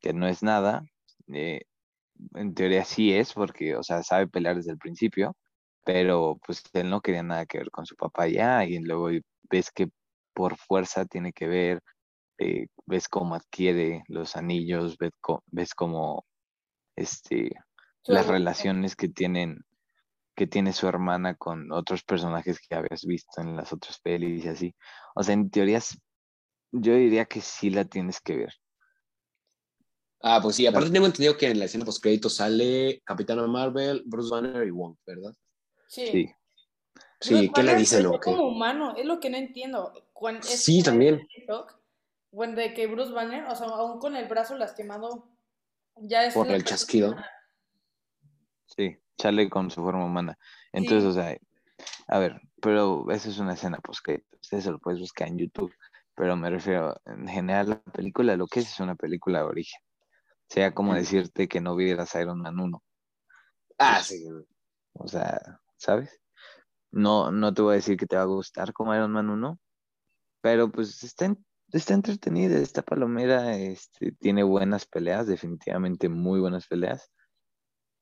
que no es nada. Eh, en teoría sí es, porque, o sea, sabe pelear desde el principio, pero pues él no quería nada que ver con su papá ya. Y luego ves que por fuerza tiene que ver, eh, ves cómo adquiere los anillos, ves, ves cómo este, las relaciones que tienen que tiene su hermana con otros personajes que habías visto en las otras pelis y así. O sea, en teorías, yo diría que sí la tienes que ver. Ah, pues sí, aparte tengo entendido que en la escena post crédito sale Capitana Marvel, Bruce Banner y Wong, ¿verdad? Sí. Sí, ¿qué le dicen o qué? como humano, es lo que no entiendo. sí, también. Bueno, de que Bruce Banner, o sea, aún con el brazo lastimado, ya es... Por el chasquido. Sí sale con su forma humana. Entonces, o sea, a ver, pero esa es una escena, pues que ustedes se lo puedes buscar en YouTube, pero me refiero, en general, la película, lo que es es una película de origen. Sea como decirte que no vieras Iron Man 1. Ah, sí. O sea, ¿sabes? No, no te voy a decir que te va a gustar como Iron Man 1, pero pues está, está entretenida, esta palomera este, tiene buenas peleas, definitivamente muy buenas peleas.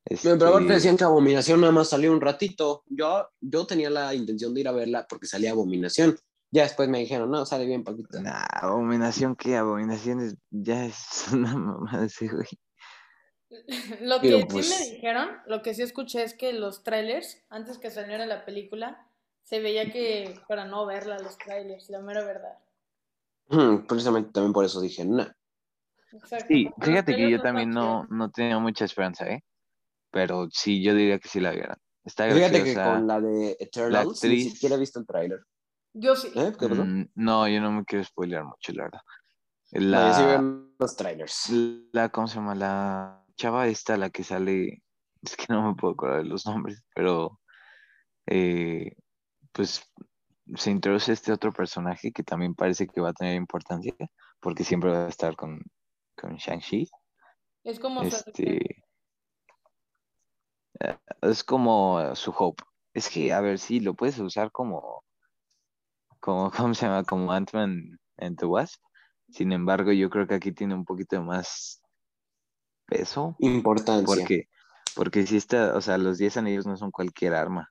Pero aparte este decían que Abominación nada más salió un ratito. Yo, yo tenía la intención de ir a verla porque salía Abominación. Ya después me dijeron, no, sale bien, Paquita. Nah, Abominación, ¿qué? Abominación es, ya es una mamá de ese güey. Lo que sí pues me dijeron, lo que sí escuché es que los trailers, antes que saliera la película, se veía que para no verla los trailers, la mera verdad. precisamente también por eso dije, no. Sí, fíjate que yo también no, no tenía mucha esperanza, ¿eh? pero sí, yo diría que sí la vieran. Está Fíjate que con la de Eternals ni siquiera he visto el tráiler. Yo sí. ¿Eh? ¿Qué pasó? Mm, no, yo no me quiero spoilear mucho, la verdad. La, no, sí veo los trailers. La, ¿cómo se llama? La chava esta, la que sale, es que no me puedo acordar de los nombres, pero eh, pues se introduce este otro personaje que también parece que va a tener importancia, porque siempre va a estar con, con Shang-Chi. Es como este, es como su hope. Es que, a ver, sí, lo puedes usar como, como ¿cómo se llama? Como Ant-Man en The Wasp. Sin embargo, yo creo que aquí tiene un poquito más peso. Importancia. Porque, porque si está, o sea, los 10 anillos no son cualquier arma.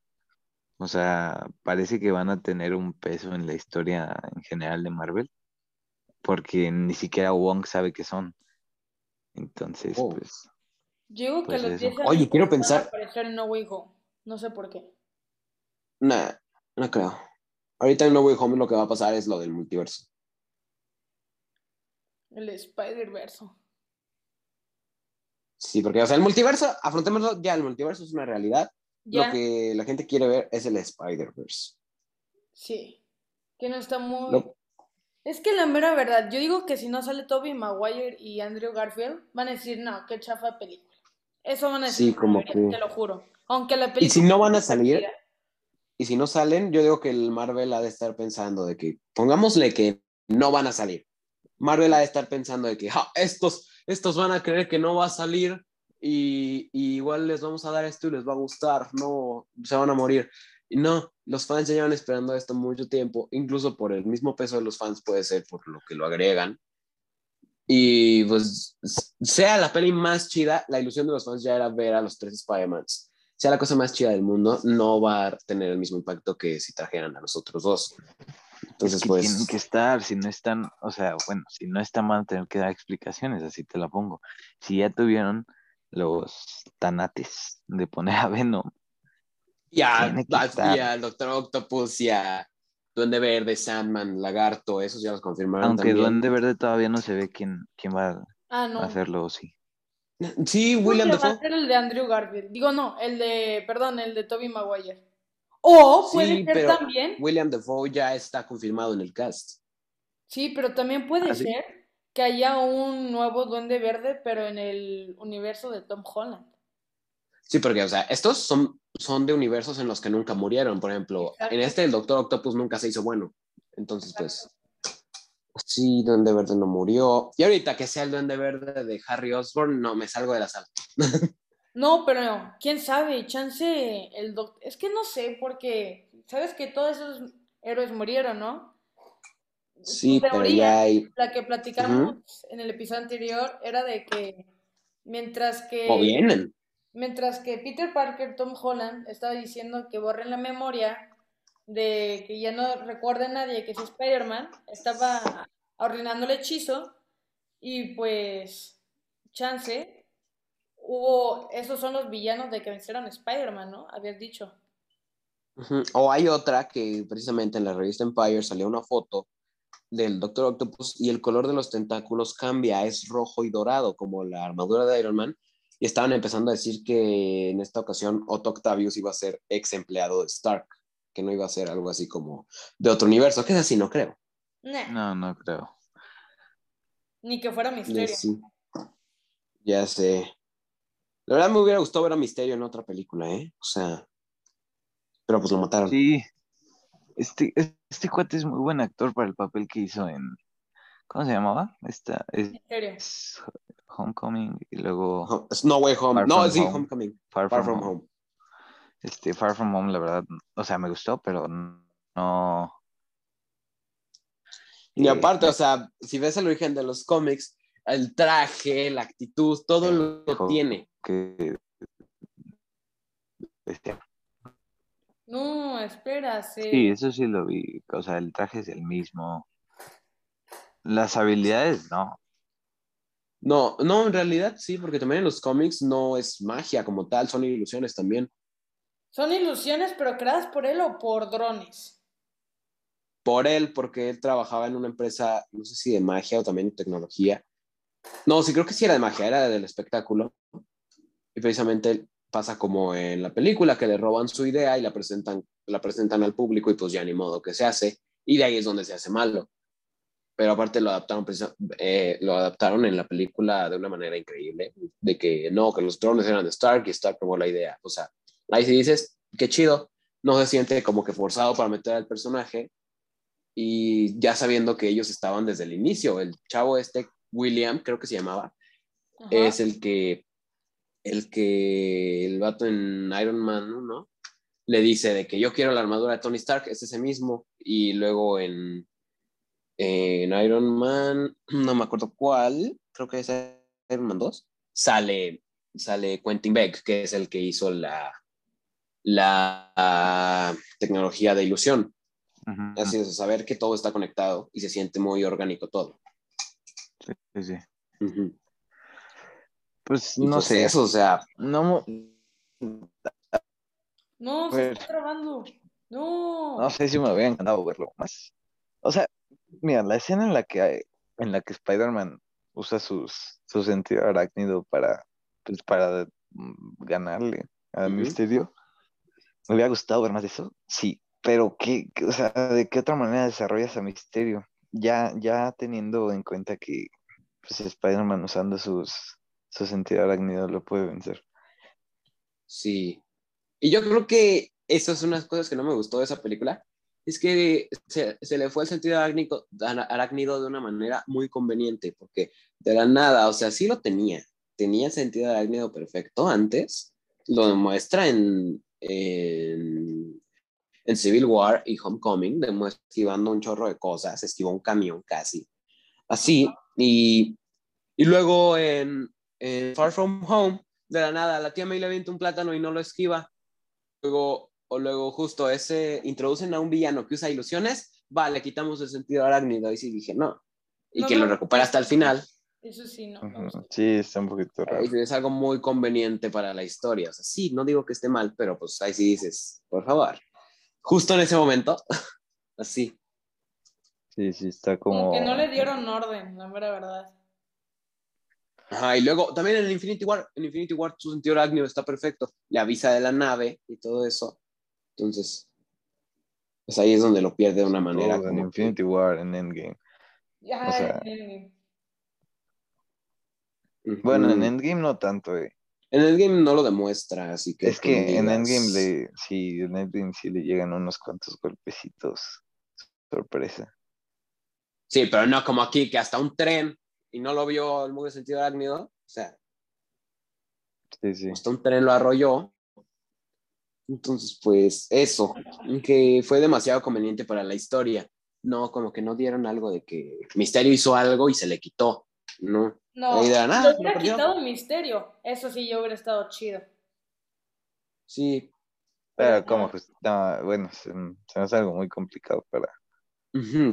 O sea, parece que van a tener un peso en la historia en general de Marvel. Porque ni siquiera Wong sabe qué son. Entonces, oh. pues. Yo que pues los Oye, quiero pensar. aparecer en No Way Home. No sé por qué. Nah, no creo. Ahorita en No Way Home lo que va a pasar es lo del multiverso. El Spider-Verso. Sí, porque, o sea, el multiverso, afrontémoslo ya, el multiverso es una realidad. Lo que la gente quiere ver es el Spider-Verse. Sí, que no está muy... Es que la mera verdad, yo digo que si no sale Toby Maguire y Andrew Garfield, van a decir, no, qué chafa película. Eso van a decir, sí, como que... te lo juro. Aunque la película... Y si no van a salir, y si no salen, yo digo que el Marvel ha de estar pensando de que, pongámosle que no van a salir. Marvel ha de estar pensando de que estos, estos van a creer que no va a salir y, igual les vamos a dar esto y les va a gustar, no, se van a morir. Y no, los fans ya llevan esperando esto mucho tiempo, incluso por el mismo peso de los fans puede ser por lo que lo agregan. Y pues, sea la peli más chida, la ilusión de los fans ya era ver a los tres Spider-Mans. Sea la cosa más chida del mundo, no va a tener el mismo impacto que si trajeran a los otros dos. Entonces, pues. Tienen que estar, si no están, o sea, bueno, si no está mal, tener que dar explicaciones, así te la pongo. Si ya tuvieron los tanates de poner a Venom. Ya, ya, el Doctor Octopus, ya Duende Verde, Sandman, Lagarto, esos ya los confirmaron. Aunque Duende Verde todavía no se ve quién, quién va ah, a hacerlo, sí. Sí, William Dafoe. Va a ser el de Andrew Garfield. Digo, no, el de, perdón, el de Toby Maguire. O puede Sí, ser pero también, William Defoe ya está confirmado en el cast. sí, pero también puede ser que haya un nuevo Duende Verde, pero en el universo de Tom Holland. Sí, porque, o sea, estos son, son de universos en los que nunca murieron. Por ejemplo, Exacto. en este el Doctor Octopus nunca se hizo bueno. Entonces, pues, sí, Duende Verde no murió. Y ahorita que sea el Duende Verde de Harry Osborn, no, me salgo de la sala. No, pero quién sabe, chance el doc... Es que no sé, porque sabes que todos esos héroes murieron, ¿no? Sí, pero ya hay... La que platicamos en el episodio anterior era de que mientras que... O vienen. Mientras que Peter Parker, Tom Holland, estaba diciendo que borren la memoria de que ya no recuerde nadie que es Spider-Man, estaba arruinando el hechizo y pues chance hubo, esos son los villanos de que vencieron Spider-Man, ¿no? Habías dicho. O hay otra que precisamente en la revista Empire salió una foto del Doctor Octopus y el color de los tentáculos cambia, es rojo y dorado, como la armadura de Iron Man. Y estaban empezando a decir que en esta ocasión Otto Octavius iba a ser ex empleado de Stark, que no iba a ser algo así como de otro universo, que es así, no creo. Nah, No, no creo. Ni que fuera misterio. sí. Ya sé. La verdad me hubiera gustado ver a Misterio en otra película, ¿eh? O sea, pero pues lo mataron. Sí. Este, este cuate es muy buen actor para el papel que hizo en. ¿Cómo se llamaba? Esta es Misterio. Homecoming y luego Ho- No Way Home. Far No, sí, Home. Homecoming. Far, Far From, From Home. Home. Este, Far From Home, la verdad, o sea, me gustó, pero no. Y eh, aparte, o sea, si ves el origen de los cómics, el traje, la actitud, todo lo Hijo. tiene. Que este, No, espera, sí, sí. eso sí lo vi. O sea, el traje es el mismo. Las habilidades, no. No, no, en realidad sí, porque también en los cómics no es magia como tal, son ilusiones también. Son ilusiones, pero creadas por él o por drones. Por él, porque él trabajaba en una empresa, no sé si de magia o también de tecnología. No, sí, creo que sí era de magia, era del espectáculo. Y precisamente pasa como en la película, que le roban su idea y la presentan, la presentan al público y pues ya ni modo que se hace. Y de ahí es donde se hace malo. Pero aparte lo adaptaron, eh, lo adaptaron en la película de una manera increíble, de que no, que los drones eran de Stark y Stark tomó la idea. O sea, ahí sí dices, qué chido, no se siente como que forzado para meter al personaje y ya sabiendo que ellos estaban desde el inicio. El chavo este, William, creo que se llamaba, Ajá. es el que, el que el vato en Iron Man 1 le dice de que yo quiero la armadura de Tony Stark, es ese mismo, y luego en, en Iron Man, no me acuerdo cuál, creo que es Iron Man 2, sale, sale Quentin Beck, que es el que hizo la, la tecnología de ilusión. Así es, saber que todo está conectado y se siente muy orgánico todo. sí, sí, sí. Ujú. Pues no pues sé. Eso, o sea, No, No, A se ver. está trabando. No. no sé si me había encantado verlo más. O sea, mira, la escena en la que hay- en la que Spider-Man usa sus, su sentido arácnido para, pues, para mm, ganarle al Ujú. misterio. ¿Me hubiera gustado ver más de eso? Sí, pero ¿qué, qué- o sea, ¿de qué otra manera desarrollas a misterio? Ya, ya teniendo en cuenta que pues, Spider-Man usando sus, su sentido arácnido lo puede vencer. sí. Y yo creo que eso es unas cosas que no me gustó de esa película. Es que se, se le fue el sentido arácnido, arácnido de una manera muy conveniente, porque de la nada, o sea, sí lo tenía. Tenía sentido arácnido perfecto antes. Lo demuestra en, en, en Civil War y Homecoming. Demuestra esquivando un chorro de cosas. Esquivó un camión casi. Así. Y, y luego en, en Far From Home, de la nada, la tía May le avienta un plátano y no lo esquiva. Luego, o luego justo ese, introducen a un villano que usa ilusiones, va, le quitamos el sentido arácnido. Y sí dije, no. Y No que lo recupera hasta el final. Eso sí, no. Sí, está un poquito raro. Es algo muy conveniente para la historia. O sea, sí, no digo que esté mal, pero pues ahí sí dices, por favor. Justo en ese momento, así. Sí, sí, está Como como... que no le dieron orden, la mera verdad. Ajá, y luego también en Infinity War, en Infinity War su sentido arácnido está perfecto. Le avisa de la nave y todo eso. Entonces, Pues ahí es donde lo pierde de una manera. En como que- Infinity War, en Endgame. Ajá, O sea, Bueno, en. Endgame no tanto, eh. En Endgame no lo demuestra, así que. Es que en Endgame le, sí, en Endgame sí le llegan unos cuantos golpecitos. Sorpresa. Sí, pero no como aquí, que hasta un tren y no lo vio el mugre sentido arácnido. O sea, Sí, sí. hasta un tren lo arrolló. Entonces, pues eso, que fue demasiado conveniente para la historia. No, como que no dieron algo de que Misterio hizo algo y se le quitó. No. no, lo hubiera quitado el misterio. Eso sí, yo hubiera estado chido. Sí. Pero como pues, no, bueno, se, se me hace algo muy complicado para.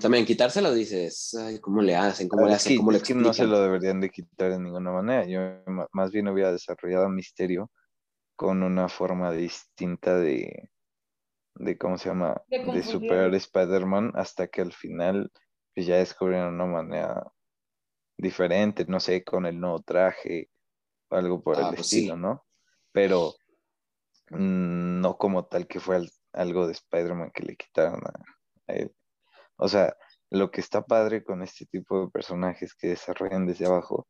También quitárselo dices, ay, ¿cómo le hacen? ¿Cómo le hacen? ¿Cómo le que no se explican? lo deberían de quitar de ninguna manera. Yo más bien hubiera desarrollado a Misterio con una forma distinta de, de ¿cómo se llama? De superar a Spider-Man hasta que al final pues ya descubrieron una manera diferente, no sé, con el nuevo traje o algo por Ah, el pues sí. estilo, ¿no? Pero no como tal que fue al- algo de Spider-Man que le quitaron a, a él. O sea, lo que está padre con este tipo de personajes que desarrollan desde abajo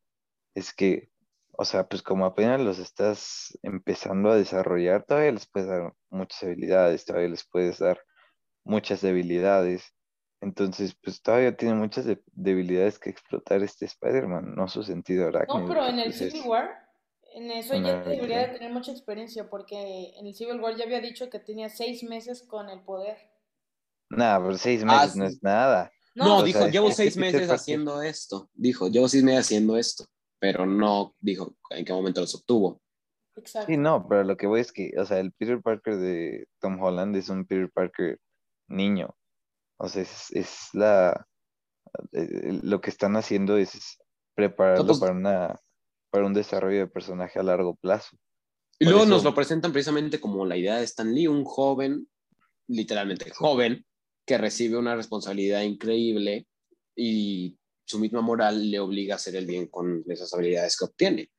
es que, o sea, pues como apenas los estás empezando a desarrollar, todavía les puedes dar muchas habilidades, todavía les puedes dar muchas debilidades. Entonces, pues todavía tiene muchas de- debilidades que explotar este Spider-Man, no su sentido arácnido. No, pero en el pues, es- Civil War, en eso ya debería de tener mucha experiencia, porque en el Civil War ya había dicho que tenía seis meses con el poder. Nah, pero seis Ah, meses no es nada. No, dijo, sea, llevo seis meses haciendo esto. Dijo, llevo seis meses haciendo esto. Pero no dijo en qué momento los obtuvo. Exacto. Sí, no, pero lo que voy es que, o sea, el Peter Parker de Tom Holland es un Peter Parker niño. O sea, es, es la... eh, Lo que están haciendo es prepararlo No, pues- para una, para un desarrollo de personaje a largo plazo. Y luego eso- nos lo presentan precisamente como la idea de Stan Lee, un joven, literalmente joven, que recibe una responsabilidad increíble y su misma moral le obliga a hacer el bien con esas habilidades que obtiene.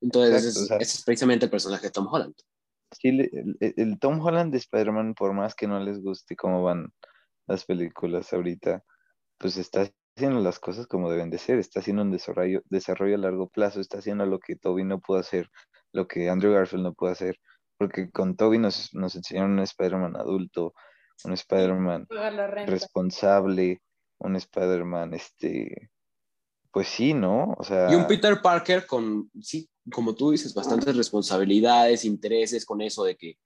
Entonces, Exacto, o es, sea- ese es precisamente el personaje de Tom Holland. Sí, le- el, el- el Tom Holland de Spider-Man, por más que no les guste cómo van las películas ahorita, pues está haciendo las cosas como deben de ser, está haciendo un desarrollo, desarrollo a largo plazo, está haciendo lo que Toby no pudo hacer, lo que Andrew Garfield no pudo hacer, porque con Toby nos, nos enseñaron un Spider-Man adulto, un Spider-Man responsable, un Spider-Man, este, pues sí, ¿no? O sea, Y un Peter Parker con, sí, como tú dices, bastantes responsabilidades, intereses con eso de que,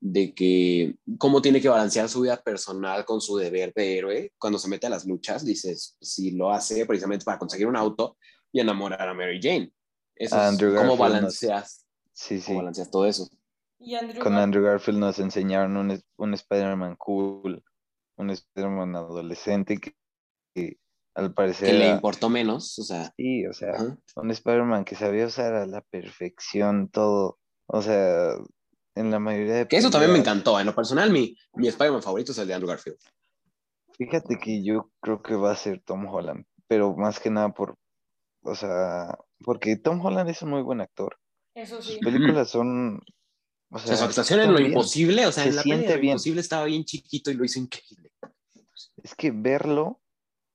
de que cómo tiene que balancear su vida personal con su deber de héroe. Cuando se mete a las luchas, dices, si lo hace precisamente para conseguir un auto y enamorar a Mary Jane. Eso es cómo balanceas, sí, sí. cómo balanceas todo eso. Y Andrew Con Andrew Garfield nos enseñaron un, un Spider-Man cool, un Spider-Man adolescente que, que al parecer Que le importó menos, o sea, sí, o sea, un Spider-Man que sabía usar a la perfección todo, o sea, en la mayoría de que eso también me encantó. En lo personal, mi, mi Spider-Man favorito es el de Andrew Garfield. Fíjate que yo creo que va a ser Tom Holland, pero más que nada por, o sea, porque Tom Holland es un muy buen actor. Eso Sus sí. películas son, o O sea, su sea, actuación en lo bien. imposible, o sea, Se en la peli de siente lo bien. imposible estaba bien chiquito y lo hizo increíble. Es que verlo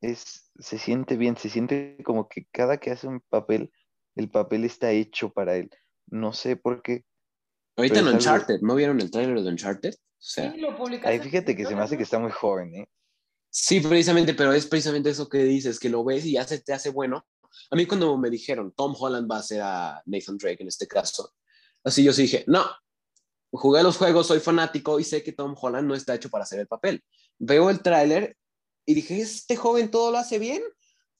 es, se siente bien, se siente como que cada que hace un papel, el papel está hecho para él. No sé por qué. Ahorita en es algo- Uncharted, ¿no vieron el tráiler de Uncharted? O sea, Sí, lo en fíjate que se me hace que está muy joven, ¿eh? sí, precisamente, pero es precisamente eso que dices, que lo ves y ya se te hace bueno. A mí cuando me dijeron, Tom Holland va a ser a Nathan Drake en este caso, así yo sí dije, no, jugué los juegos, soy fanático y sé que Tom Holland no está hecho para hacer el papel. Veo el tráiler y dije, este joven todo lo hace bien,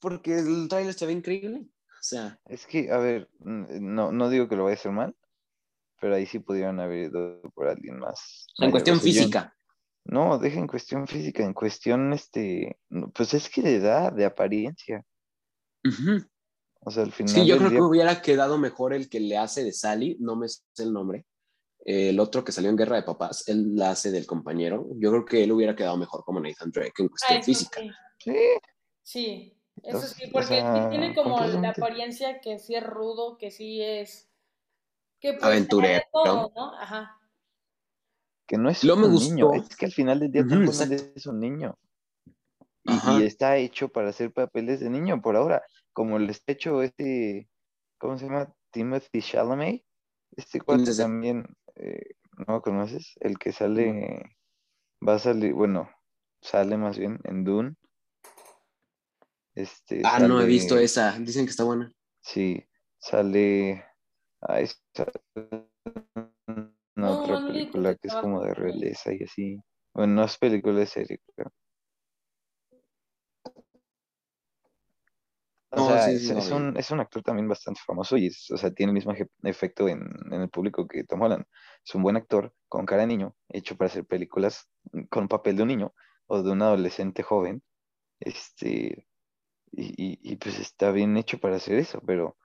porque el tráiler se ve increíble. O sea, Es que, a ver, mm, no, no digo que lo vaya a hacer mal, pero ahí sí pudieron haber ido por alguien más. en mayor. cuestión O sea, yo- física. No, deja en cuestión física, en cuestión, este, pues es que de edad, de apariencia. O sea, al final Sí, yo creo día, que hubiera quedado mejor el que le hace de Sally, no me sé el nombre. El otro que salió en Guerra de Papás, él la hace del compañero. Yo creo que él hubiera quedado mejor como Nathan Drake en Ah, cuestión eso física. sí. sí, Sí, eso O- sí, o porque sea, tiene como la apariencia que sí es rudo, que sí es... Que pues, Aventurero. todo, ¿no? Ajá. que no es me un niño, gustó. es que al final del día exacto. es un niño. Y, está hecho para hacer papeles de niño por ahora, como el está hecho este, ¿cómo se llama? Timothy Chalamet. Este cuate también, eh, ¿no lo conoces? El que sale, va a salir, bueno, sale más bien en Dune. Este, Ah, no he visto esa. Dicen que está buena. Sí, sale. Ay, sale No, otra película que es como de realeza y así. Bueno, no es película, es serie, creo. O No, sea, sí, es, sí, un, es un actor también bastante famoso y es, o sea, tiene el mismo efecto en, en el público que Tom Holland. Es un buen actor con cara de niño, hecho para hacer películas con papel de un niño o de un adolescente joven. Este, y, y, y, pues está bien hecho para hacer eso, pero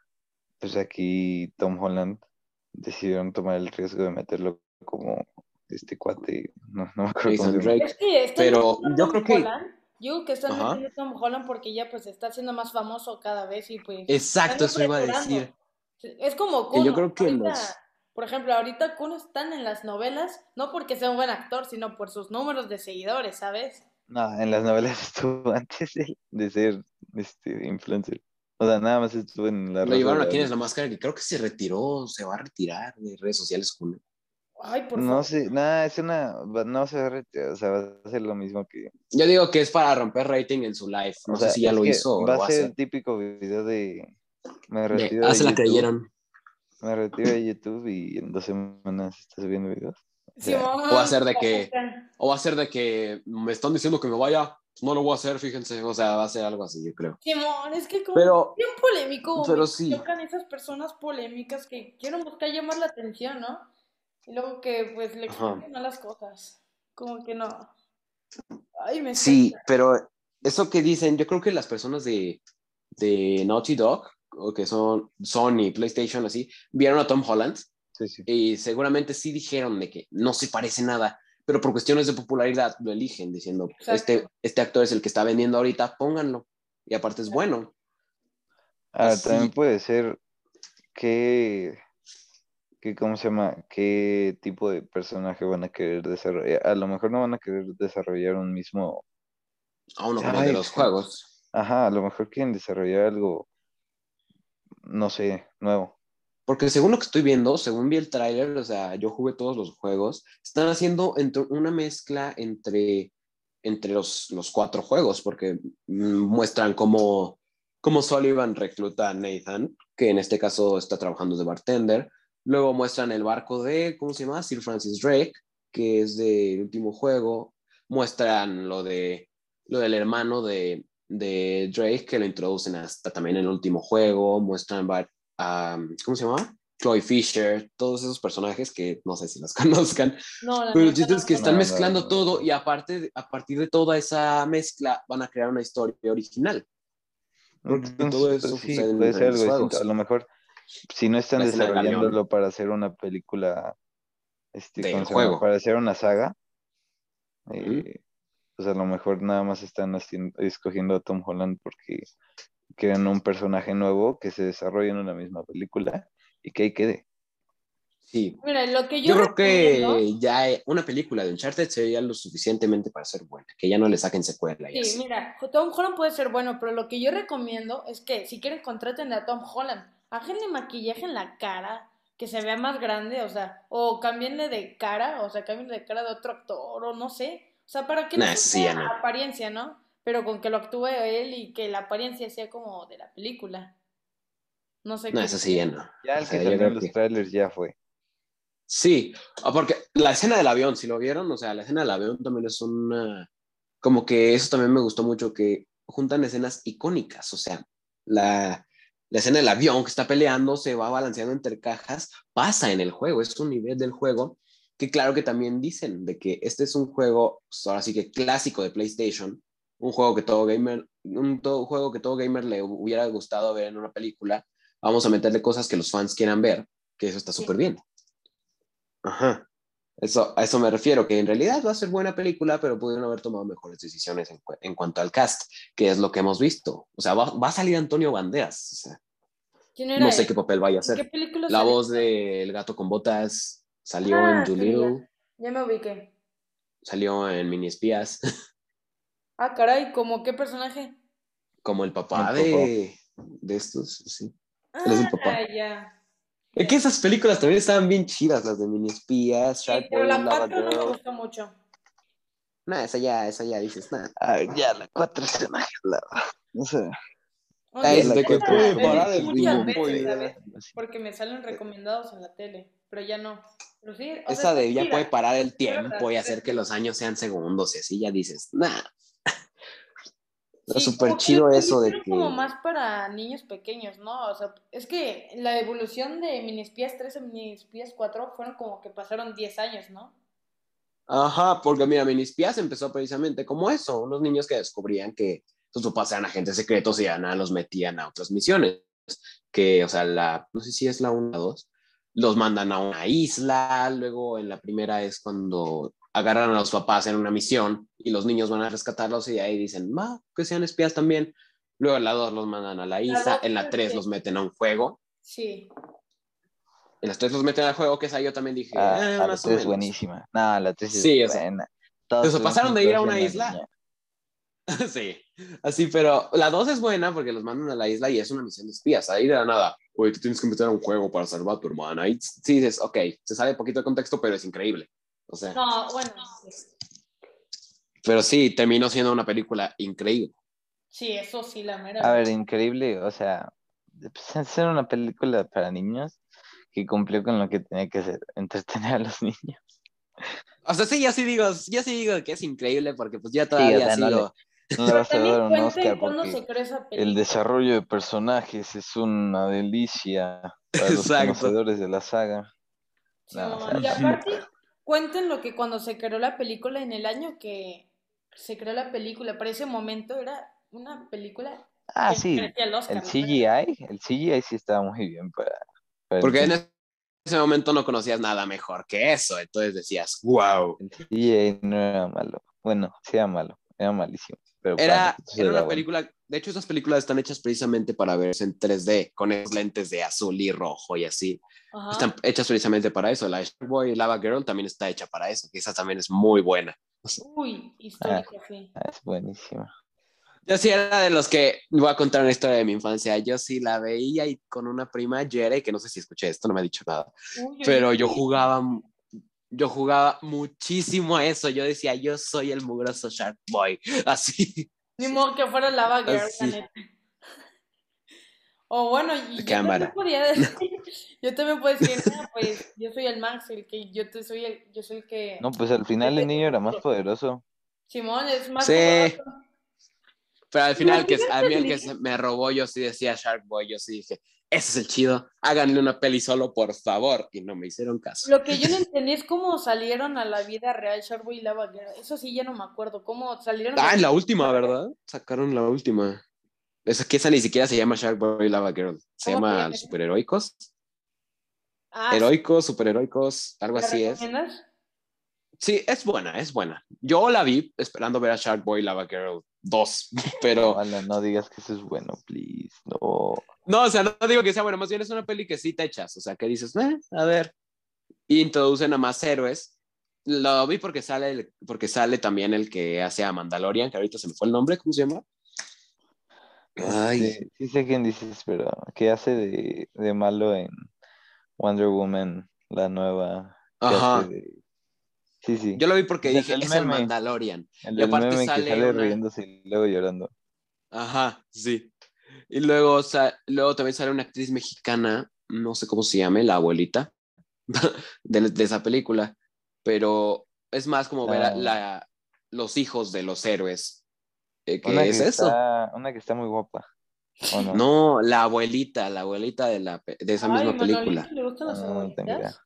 pues aquí Tom Holland decidieron tomar el riesgo de meterlo como este cuate, no, no me acuerdo. Es que Pero yo creo que- Holland. Yo creo que están Ajá. metiendo a Tom Holland porque ya pues está siendo más famoso cada vez y pues Exacto, eso iba a decir. Es como Que yo Kun. creo que ahorita, los- por ejemplo, ahorita Kun están en las novelas, no porque sea un buen actor, sino por sus números de seguidores, ¿sabes? No, en las novelas estuvo antes de, de ser este influencer. O sea, nada más estuvo en la Lo llevaron aquí en la máscara que creo que se retiró, se va a retirar de redes sociales con Ay, por No favor. sé, nada, es una, va- no se va a o sea, va a hacer lo mismo que, Yo digo que es para romper rating en su live. No o sea, sé si ya lo hizo o va va a a ser el típico video de, me De, retiro ah, de se la YouTube, creyeron. me retiro de YouTube y en dos semanas está subiendo videos. O sea, Simón, o hacer de que-. O va a ser de que me están diciendo que me vaya. No lo voy a hacer, fíjense. O sea, va a ser algo así, yo creo. Simón, es que como Pero, bien polémico, pero me sí. chocan esas personas polémicas que quieren buscar llamar la atención, ¿no? Y luego que pues le expliquen a las cosas. Como que no. Ay, me sí, pero eso que dicen, yo creo que las personas de, de Naughty Dog, o que son Sony, PlayStation, así, vieron a Tom Holland sí, sí. y seguramente sí dijeron de que no se parece nada, pero por cuestiones de popularidad lo eligen, diciendo, Exacto. este, este actor es el que está vendiendo ahorita, pónganlo. Y aparte es bueno. Así. también puede ser qué, qué, ¿cómo se llama? ¿Qué tipo de personaje van a querer desarrollar? A lo mejor no van a querer desarrollar un mismo, A uno como de los juegos. ajá, a lo mejor quieren desarrollar algo, no sé, nuevo. Porque según lo que estoy viendo, según vi el tráiler, o sea, yo jugué todos los juegos, están haciendo entre- una mezcla entre, entre los, los cuatro juegos, porque muestran cómo, cómo Sullivan recluta a Nathan, que en este caso está trabajando de bartender. Luego muestran el barco de, ¿cómo se llama? Sir Francis Drake, que es del último juego. Muestran lo, de, lo del hermano de, de Drake, que lo introducen hasta también en el último juego. Muestran a, ¿cómo se llama? Chloe Fisher, todos esos personajes que no sé si los conozcan, No, la pero el neta chiste no. es que están No, no, mezclando no. todo y aparte, a partir de toda esa mezcla van a crear una historia original. Porque todo eso pues, sí, sucede en ser los juegos. A lo mejor, si no están del desarrollándolo para hacer una película, este, Del ¿cómo se llama? juego. Para hacer una saga, eh, pues a lo mejor nada más están haciendo, escogiendo a Tom Holland porque quieren un personaje nuevo que se desarrolle en una misma película y que ahí quede. Sí. Mira, lo que yo, Yo creo recomiendo- que ya una película de Uncharted sería lo suficientemente para ser buena, que ya no le saquen secuela y Sí, así. mira, Tom Holland puede ser bueno, pero lo que yo recomiendo es que si quieren contraten a Tom Holland, háganle maquillaje en la cara, que se vea más grande, o sea, o cámbienle de cara, o sea, cámbienle de cara de otro actor, o no sé, o sea, para que no Nah, se eso sí vea ya no. apariencia, ¿no? Pero con que lo actúe él y que la apariencia sea como de la película. No sé No, qué eso sí ya no. Ya el O sea, que salió en los que- trailers ya fue. Sí, ah, porque la escena del avión, si lo vieron, o sea, la escena del avión también es una, como que eso también me gustó mucho, que juntan escenas icónicas, o sea, la, la escena del avión que está peleando, se va balanceando entre cajas, pasa en el juego, es un nivel del juego, que claro que también dicen de que este es un juego, pues, ahora sí que clásico de PlayStation, un juego que todo gamer, un todo, juego que todo gamer le hubiera gustado ver en una película, vamos a meterle cosas que los fans quieran ver, que eso está súper bien. Ajá. Eso, a eso me refiero, que en realidad va a ser buena película, pero pudieron haber tomado mejores decisiones en, en cuanto al cast, que es lo que hemos visto. O sea, va, va a salir Antonio Banderas. O sea, ¿Quién era no sé él? qué papel vaya a ¿En qué hacer. película La salió? voz del gato con botas salió Ah, en Doolittle. Ya me ubiqué. Salió en Mini Espías, Ah, caray, ¿cómo qué personaje? como el papá El de, de estos, sí. Él es el papá. Ah, ya. Es que esas películas también estaban bien chidas, las de Mini Espías, Sí, Shark pero Boy, la Lava 4 no me gustó mucho. Nah, esa ya, esa ya dices, nada. Ah, ya, la cuatro es una jalada. No sé. Oye, es de que la he parar el tiempo y-. Porque me salen recomendados en la tele, pero ya no. Pero sí, o sea, Esa de está ya puede parar el tiempo y hacer sí. que los años sean segundos y así ya dices, nah. Está Sí, súper como que chido eso de que... como más para niños pequeños, ¿no? O sea, es que la evolución de Mini Espías 3 a Mini Espías 4 fueron como que pasaron 10 años, ¿no? Ajá, porque mira, Mini Espías empezó precisamente como eso, unos niños que descubrían que sus papás eran agentes secretos y ya nada los metían a otras misiones, que, o sea, la, no sé si es la 1 o 2, los mandan a una isla, luego en la primera es cuando agarran a los papás en una misión y los niños van a rescatarlos y de ahí dicen, va, que sean espías también. Luego en la 2 los mandan a la isla, dos en la creo 3 que- los meten a un juego, Sí. en las 3 los meten al juego, que esa yo también dije, Ah, "Eh, la más o 3 es menos". buenísima. No, la 3 es Sí, o sea, buena. Todos o sea, pasaron de ir a una isla. Sí, así, pero la 2 es buena porque los mandan a la isla y es una misión de espías. Ahí de la nada, oye, tú tienes que meter a un juego para salvar a tu hermana. Ahí sí dices, ok, se sale poquito de contexto, pero es increíble. O sea, No, bueno, pero sí, terminó siendo una película increíble. sí, eso sí, la mera. A ver, increíble, o sea, pues, hacer una película para niños que cumplió con lo que tenía que hacer, entretener a los niños. O sea, sí, yo sí digo, yo sí digo que es increíble porque pues ya todavía sea, no sigo. No le vas a También dar un Oscar cuándo porque se creó esa el desarrollo de personajes es una delicia para los Exacto. conocedores de la saga. Sí, No, o sea, Y aparte, cuenten lo que cuando se creó la película, en el año que se creó la película, para ese momento era una película Ah, que sí, el Oscar. el ¿no? CGI, el CGI sí estaba muy bien para... para el Porque en ese momento no conocías nada mejor que eso. Entonces decías, wow. El CGI no era malo. Bueno, sí era malo, era malísimo. Pero Era, era una bueno. película, de hecho esas películas están hechas precisamente para verse en 3D, con esos lentes de azul y rojo y así. Ajá. Están hechas precisamente para eso. La Boy Lava Girl también está hecha para eso, que esa también es muy buena. Uy, histórica, sí. Ah, es buenísima. Yo sí era de los que, voy a contar una historia de mi infancia, yo sí la veía y con una prima, Jere, que no sé si escuché esto, no me ha dicho nada, Uy, uy, pero yo jugaba, yo jugaba muchísimo a eso, yo decía, yo soy el mugroso Shark Boy, así. Ni modo que fuera Lava Girl, la neta. O bueno, y yo también podía decir, yo también puedo decir, "Ah, pues yo soy el Max, el que yo te soy el, yo soy el que No, pues al final el niño era más poderoso. Simón es más Sí. poderoso. Pero al final, que a mí el que se me robó, yo sí decía Shark Boy, yo sí dije, ese es el chido, háganle una peli solo, por favor, y no me hicieron caso. Lo que yo no entendí es cómo salieron a la vida real Sharkboy y Lava Girl. Eso sí ya no me acuerdo. ¿Cómo salieron? Ah, en la última, ¿verdad? Sacaron la última. Esa que esa ni siquiera se llama Shark Boy Lava Girl. Se ¿Cómo se llama? Superheroicos. Ah, Heroicos, superheroicos, algo ¿la así es. recomiendas? Sí, es buena, es buena. Yo la vi esperando ver a Shark Boy Lava Girl 2, pero Ojalá no digas que eso es bueno, please. No. no, o sea, no digo que sea buena, más bien es una peli que sí te echas, o sea, que dices, eh, a ver, y introducen a más héroes. Lo vi porque sale, el- porque sale también el que hace a Mandalorian, que ahorita se me fue el nombre, ¿cómo se llama? Ay. Este, sí sé quién dices, pero ¿qué hace de, de malo en Wonder Woman, la nueva? ¿Qué Ajá. de- Sí, sí. Yo lo vi porque el dije, del es el. Mandalorian. el y aparte meme sale que sale una- riéndose y luego llorando. Ajá, sí. Y luego, luego también sale una actriz mexicana, no sé cómo se llame, la abuelita de, de esa película, pero es más como ver a la, los hijos de los héroes. Eh, ¿Qué Una es que eso? Está, una que está muy guapa. ¿o no? No, la abuelita, la abuelita de, la, pe- de esa Ay, misma película. ¿le gustan las Ah,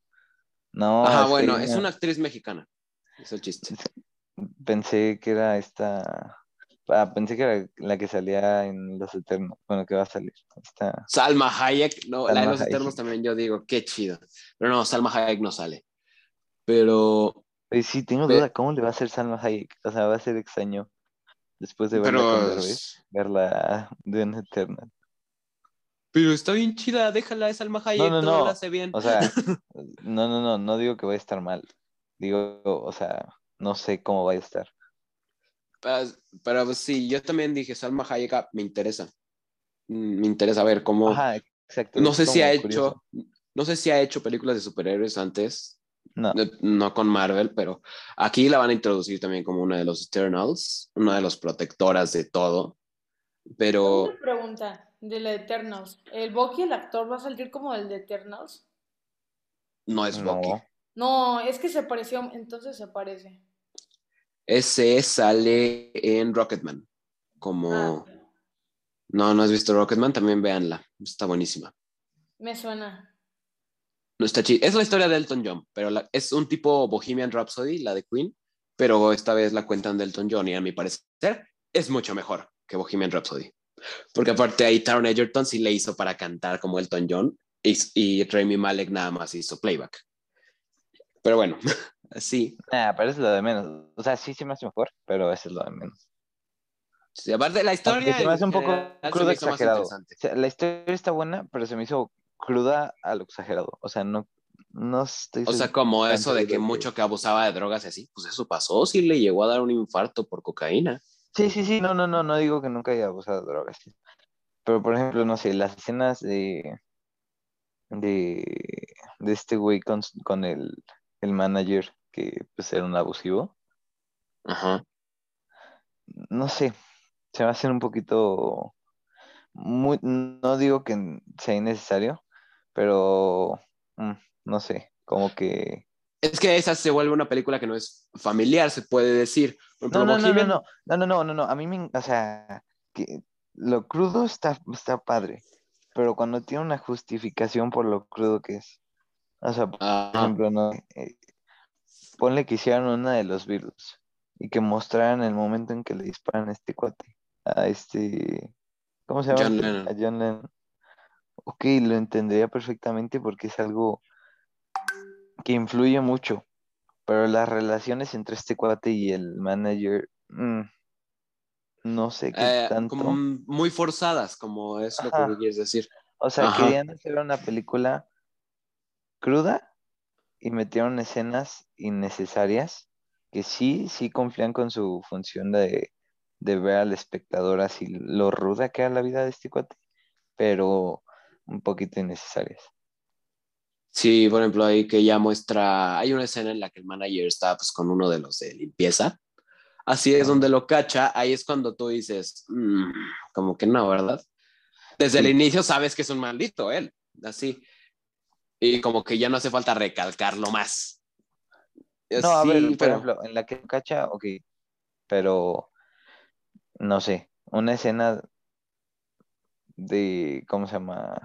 no Ajá, bueno, es una actriz mexicana. Es el chiste. Pensé que era esta. Ah, pensé que era la que salía en Los Eternos. Bueno, que va a salir. Esta... Salma Hayek, no, la de Salma los Eternos Hayek. también yo digo, qué chido. Pero no, Salma Hayek no sale. Pero Oye, sí, tengo duda, ¿cómo le va a hacer Salma Hayek? O sea, va a ser extraño después de verla Pero, Derbez, verla de un Eternal. pero está bien chida, déjala, es Salma Hayek, no, todo no. lo hace bien. O sea, no, no, no, no digo que vaya a estar mal. Digo, o sea, no sé cómo va a estar. Pero, pero pues, sí, yo también dije, Salma Hayek ah, me interesa. Mm, Me interesa ver cómo... Ajá, exacto. no sé si ha curioso. hecho... No sé si ha hecho películas de superhéroes antes, No, no, con Marvel, pero aquí la van a introducir también como una de los Eternals, una de los protectoras de todo. Pero Una pregunta de la Eternals. ¿El Bucky, el actor, va a salir como el de Eternals? no es no. Bucky. No, es que se pareció, entonces se parece. Ese sale en Rocketman. Como. Ah, No, no has visto Rocketman, también véanla. Está buenísima. me suena. No está chida. Es la historia de Elton John, pero la- es un tipo Bohemian Rhapsody, la de Queen, pero esta vez la cuentan de Elton John y a mi parecer es mucho mejor que Bohemian Rhapsody. Porque aparte ahí Taron Egerton sí le hizo para cantar como Elton John y, y Rami Malek nada más hizo playback. Pero bueno, sí. Nah, pero es lo de menos. O sea, sí se me hace mejor, pero eso es lo de menos. Sí, aparte la historia se me hace un poco general más exagerado. O sea, la historia está buena, pero se me hizo cruda a lo exagerado. O sea, no, no estoy O sea, como eso de que mucho que abusaba de drogas y así, pues eso pasó, sí le llegó a dar un infarto por cocaína. Sí, sí, sí, no, no, no, no digo que nunca haya abusado de drogas. Pero, por ejemplo, no sé, las escenas de, de, de este güey con, con el, el manager que pues era un abusivo, Ajá. no sé, se me hacen un poquito, muy, no digo que sea innecesario, pero mm, no sé, como que... Es que esa se vuelve una película que no es familiar, se puede decir. No, no, no, no, no, no, no, no, no, no, a mí me, o sea, que lo crudo está, está padre, pero cuando tiene una justificación por lo crudo que es, o sea, por Ajá. ejemplo, no, Eh, ponle que hicieran una de los Beatles y que mostraran el momento en que le disparan a este cuate, a este, ¿cómo se llama? John? Lennon. A John Lennon. Ok, lo entendería perfectamente porque es algo que influye mucho, pero las relaciones entre este cuate y el manager, mm, no sé qué Eh, tanto. como muy forzadas, como es lo que quieres decir. O sea, Ajá. querían hacer una película cruda y metieron escenas innecesarias que sí, sí cumplían con su función de, de ver al espectador así lo ruda que era la vida de este cuate, pero un poquito innecesarias. Sí, por ejemplo, ahí que ya muestra, hay una escena en la que el manager está pues con uno de los de limpieza. Así es donde lo cacha, ahí es cuando tú dices, "Mm, como que no, ¿verdad? Desde el inicio sabes que es un maldito él, así. Y como que ya no hace falta recalcarlo más. No, a Sí, ver, por pero- ejemplo, en la que cacha, ok, pero no sé, una escena de, ¿cómo se llama?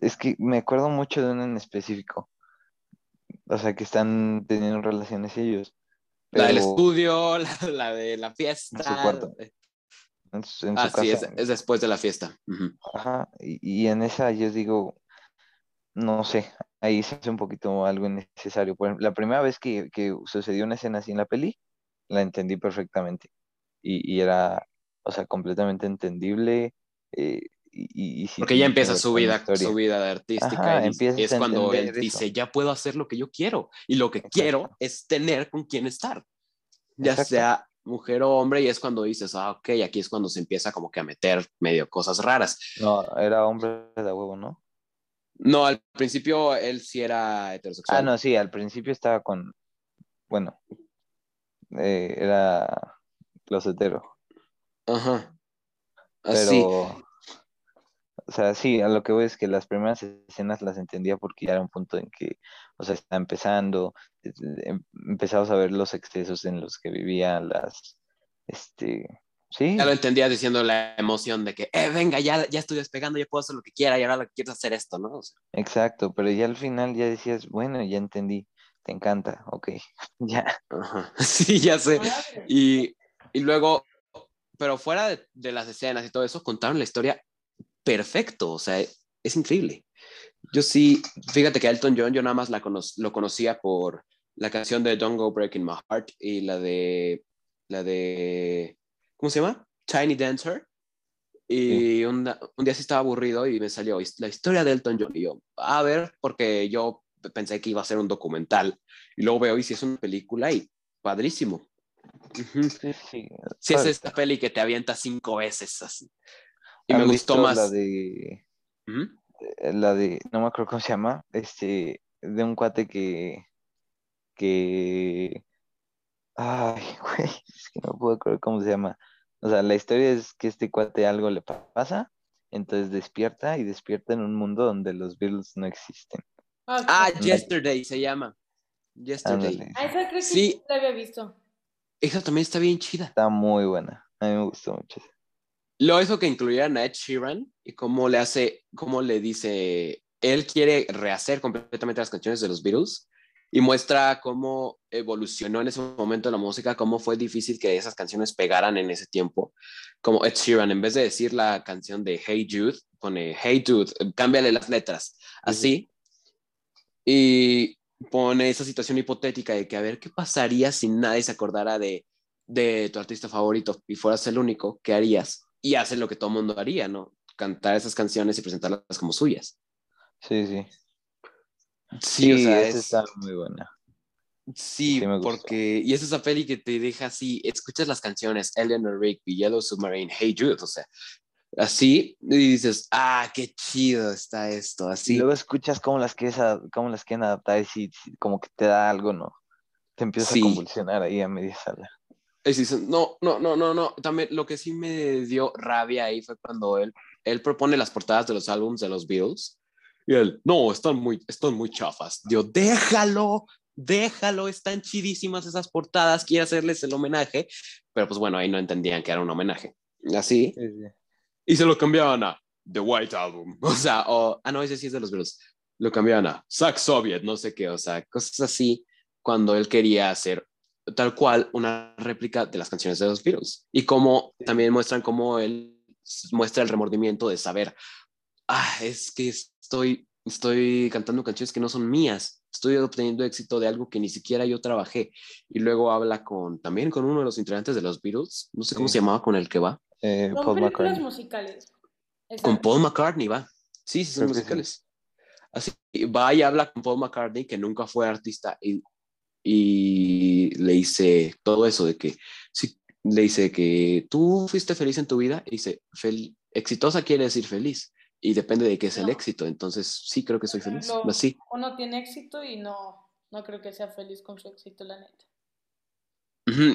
Es que me acuerdo mucho de una en específico. O sea, que están teniendo relaciones ellos. La del estudio, la, la de la fiesta. En su cuarto. en su, en su Ah, sí, es, casa. es después de la fiesta. Ajá, y, y en esa yo digo, no sé, ahí se hace un poquito algo innecesario. Por ejemplo, la primera vez que, que sucedió una escena así en la peli, la entendí perfectamente. Y, y era, o sea, completamente entendible. eh, y, Porque ya empieza su vida, su vida de artística. Ajá, y es cuando él eso. dice, ya puedo hacer lo que yo quiero. Y lo que Exacto. quiero es tener con quién estar. Ya Exacto. sea mujer o hombre, y es cuando dices, ah, ok, aquí es cuando se empieza como que a meter medio cosas raras. No, era hombre de huevo, ¿no? No, al principio él sí era heterosexual. Ah, no, sí, al principio estaba con, bueno, eh, era closetero. Ajá. Pero, Así. o sea, sí, a lo que voy es que las primeras escenas las entendía porque ya era un punto en que, o sea, está empezando, eh, em- empezabas a ver los excesos en los que vivían las, este, sí, Ya lo entendías diciendo la emoción de que, eh, venga, ya, ya estoy despegando, ya puedo hacer lo que quiera y ahora lo que quiero es hacer esto, ¿no? O sea, exacto, pero ya al final ya decías, bueno, ya entendí, te encanta, ok, ya, ajá. Sí, ya sé. Y, y luego, pero fuera de, de las escenas y todo eso, contaron la historia perfecto, o sea, es increíble. Yo sí, fíjate que Elton John, yo nada más la cono- lo conocía por la canción de Don't Go Breaking My Heart y la de, la de, ¿cómo se llama? Tiny Dancer. Y un, un día sí estaba aburrido y me salió la historia de Elton John. Y yo, a ver, porque yo pensé que iba a ser un documental. Y luego veo y si es una película y padrísimo. Sí, sí. Si es esta peli que te avienta cinco veces así. Y ¿Han me gustó más. La de, Ujú. la de, no me acuerdo cómo se llama, este, de un cuate que, que, ay, güey, es que no puedo acordar cómo se llama. O sea, la historia es que este cuate algo le pa- pasa, entonces despierta y despierta en un mundo donde los Beatles no existen. Ah, Ah, ok. Yesterday se llama. Yesterday. Ah, esa creo que Sí. sí la había visto. Esa también está bien chida. Está muy buena. A mí me gustó mucho. Lo hizo que incluyeran a Ed Sheeran y cómo le hace, cómo le dice, él quiere rehacer completamente las canciones de los Beatles y muestra cómo evolucionó en ese momento la música, cómo fue difícil que esas canciones pegaran en ese tiempo. Como Ed Sheeran, en vez de decir la canción de Hey Jude, pone Hey Jude, cámbiale las letras, así. Y pone esa situación hipotética de que a ver qué pasaría si nadie se acordara de, de tu artista favorito y fueras el único, ¿qué harías? Y hace lo que todo el mundo haría, ¿no? Cantar esas canciones y presentarlas como suyas. Sí, sí. Sí, o sea, esa es- está muy buena. Sí, porque, y es esa peli que te deja así, escuchas las canciones, Eleanor Rigby, Yellow Submarine, Hey Jude, o sea, así, y dices, ah, qué chido está esto, Y así. luego escuchas cómo las quieres, cómo las quieren adaptar y sí, como que te da algo, ¿no? Te empiezas Sí. a convulsionar ahí a media sala. Y dices, no, no, no, no, no, también lo que sí me dio rabia ahí fue cuando él, él propone las portadas de los álbumes de los Beatles, y él, no, están muy, están muy chafas. Dios, déjalo, déjalo, están chidísimas esas portadas, quiere hacerles el homenaje, pero pues bueno, ahí no entendían que era un homenaje. Así, y se lo cambiaban a The White Album, o sea, o, ah, no, ese sí es de los Beatles, lo cambiaban a Sax Soviet, no sé qué, o sea, cosas así, cuando él quería hacer tal cual una réplica de las canciones de los Beatles. Y como también muestran cómo él muestra el remordimiento de saber, ah, es que estoy, estoy cantando canciones que no son mías, estoy obteniendo éxito de algo que ni siquiera yo trabajé. Y luego habla con, también con uno de los integrantes de los Beatles, no sé cómo Sí. se llamaba con el que va. Eh, Son Paul películas McCartney. musicales. Exacto. Con Paul McCartney va. Sí, sí, son Creo que sí. musicales. Así, va y habla con Paul McCartney, que nunca fue artista, y, y le dice todo eso de que, sí, le dice que tú fuiste feliz en tu vida, y dice, fel- exitosa quiere decir feliz, y depende de qué es el éxito, entonces sí creo que soy feliz. Uno tiene éxito y no, no creo que sea feliz con su éxito, la neta.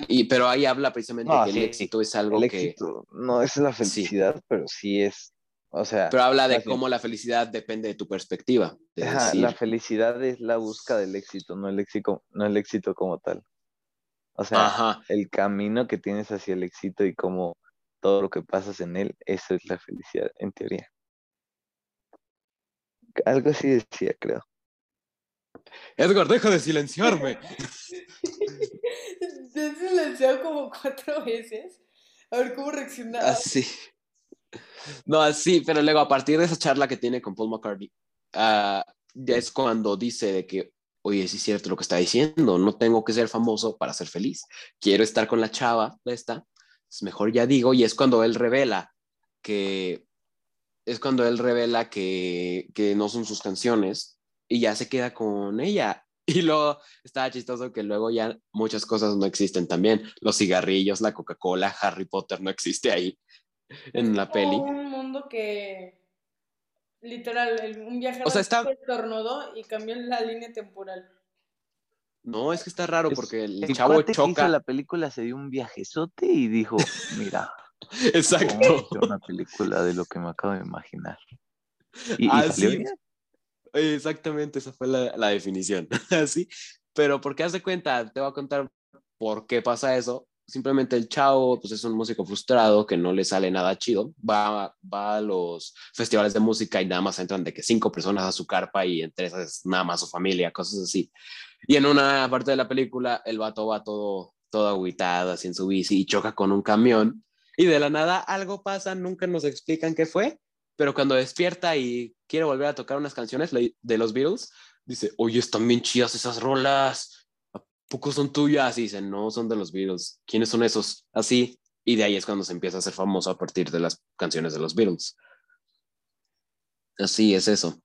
Y, pero ahí habla precisamente No, que sí, el éxito es algo El que... éxito no es la Sí. felicidad, pero sí es, o sea, Pero habla de cómo la felicidad depende de tu perspectiva. de ajá, decir, la felicidad es la búsqueda del éxito, no el éxito, no el éxito como tal. O sea, Ajá, el camino que tienes hacia el éxito y como todo lo que pasas en él, eso es la felicidad, en teoría. Algo así decía, creo. Edgar, deja de silenciarme. Te has silenciado como cuatro veces. A ver cómo reaccionaba. Así. No, así, pero luego a partir de esa charla que tiene con Paul McCartney, ah, ya es cuando dice de que, oye, sí es cierto lo que está diciendo, no tengo que ser famoso para ser feliz, quiero estar con la chava esta, es mejor ya digo, y es cuando él revela que, es cuando él revela que, que no son sus canciones y ya se queda con ella. Y luego está chistoso que luego ya muchas cosas no existen también. Los cigarrillos, la Coca-Cola, Harry Potter no existe ahí en la peli. un mundo que literal, el- un viajero O sea, está- estornudó y cambió la línea temporal. No, es que está raro porque el, El chavo cuate que hizo choca. la película se dio un viajezote y dijo, mira, Exacto. una película de lo que me acabo de imaginar. Y, y Ah, salió sí. bien. Exactamente, esa fue la, la definición. Así. Pero porque haz de cuenta, te voy a contar por qué pasa eso. Simplemente el chavo, pues es un músico frustrado que no le sale nada chido. Va, va a los festivales de música y nada más entran de que cinco personas a su carpa y entre esas nada más su familia, cosas así. Y en una parte de la película, el vato va todo, todo agüitado, así en su bici y choca con un camión. Y de la nada algo pasa, nunca nos explican qué fue, pero cuando despierta y quiere volver a tocar unas canciones de los Beatles, dice, oye, están bien chidas esas rolas, ¿a poco son tuyas? Y dice, no, son de los Beatles, ¿quiénes son esos? Así, y de ahí es cuando se empieza a hacer famoso a partir de las canciones de los Beatles. Así es eso.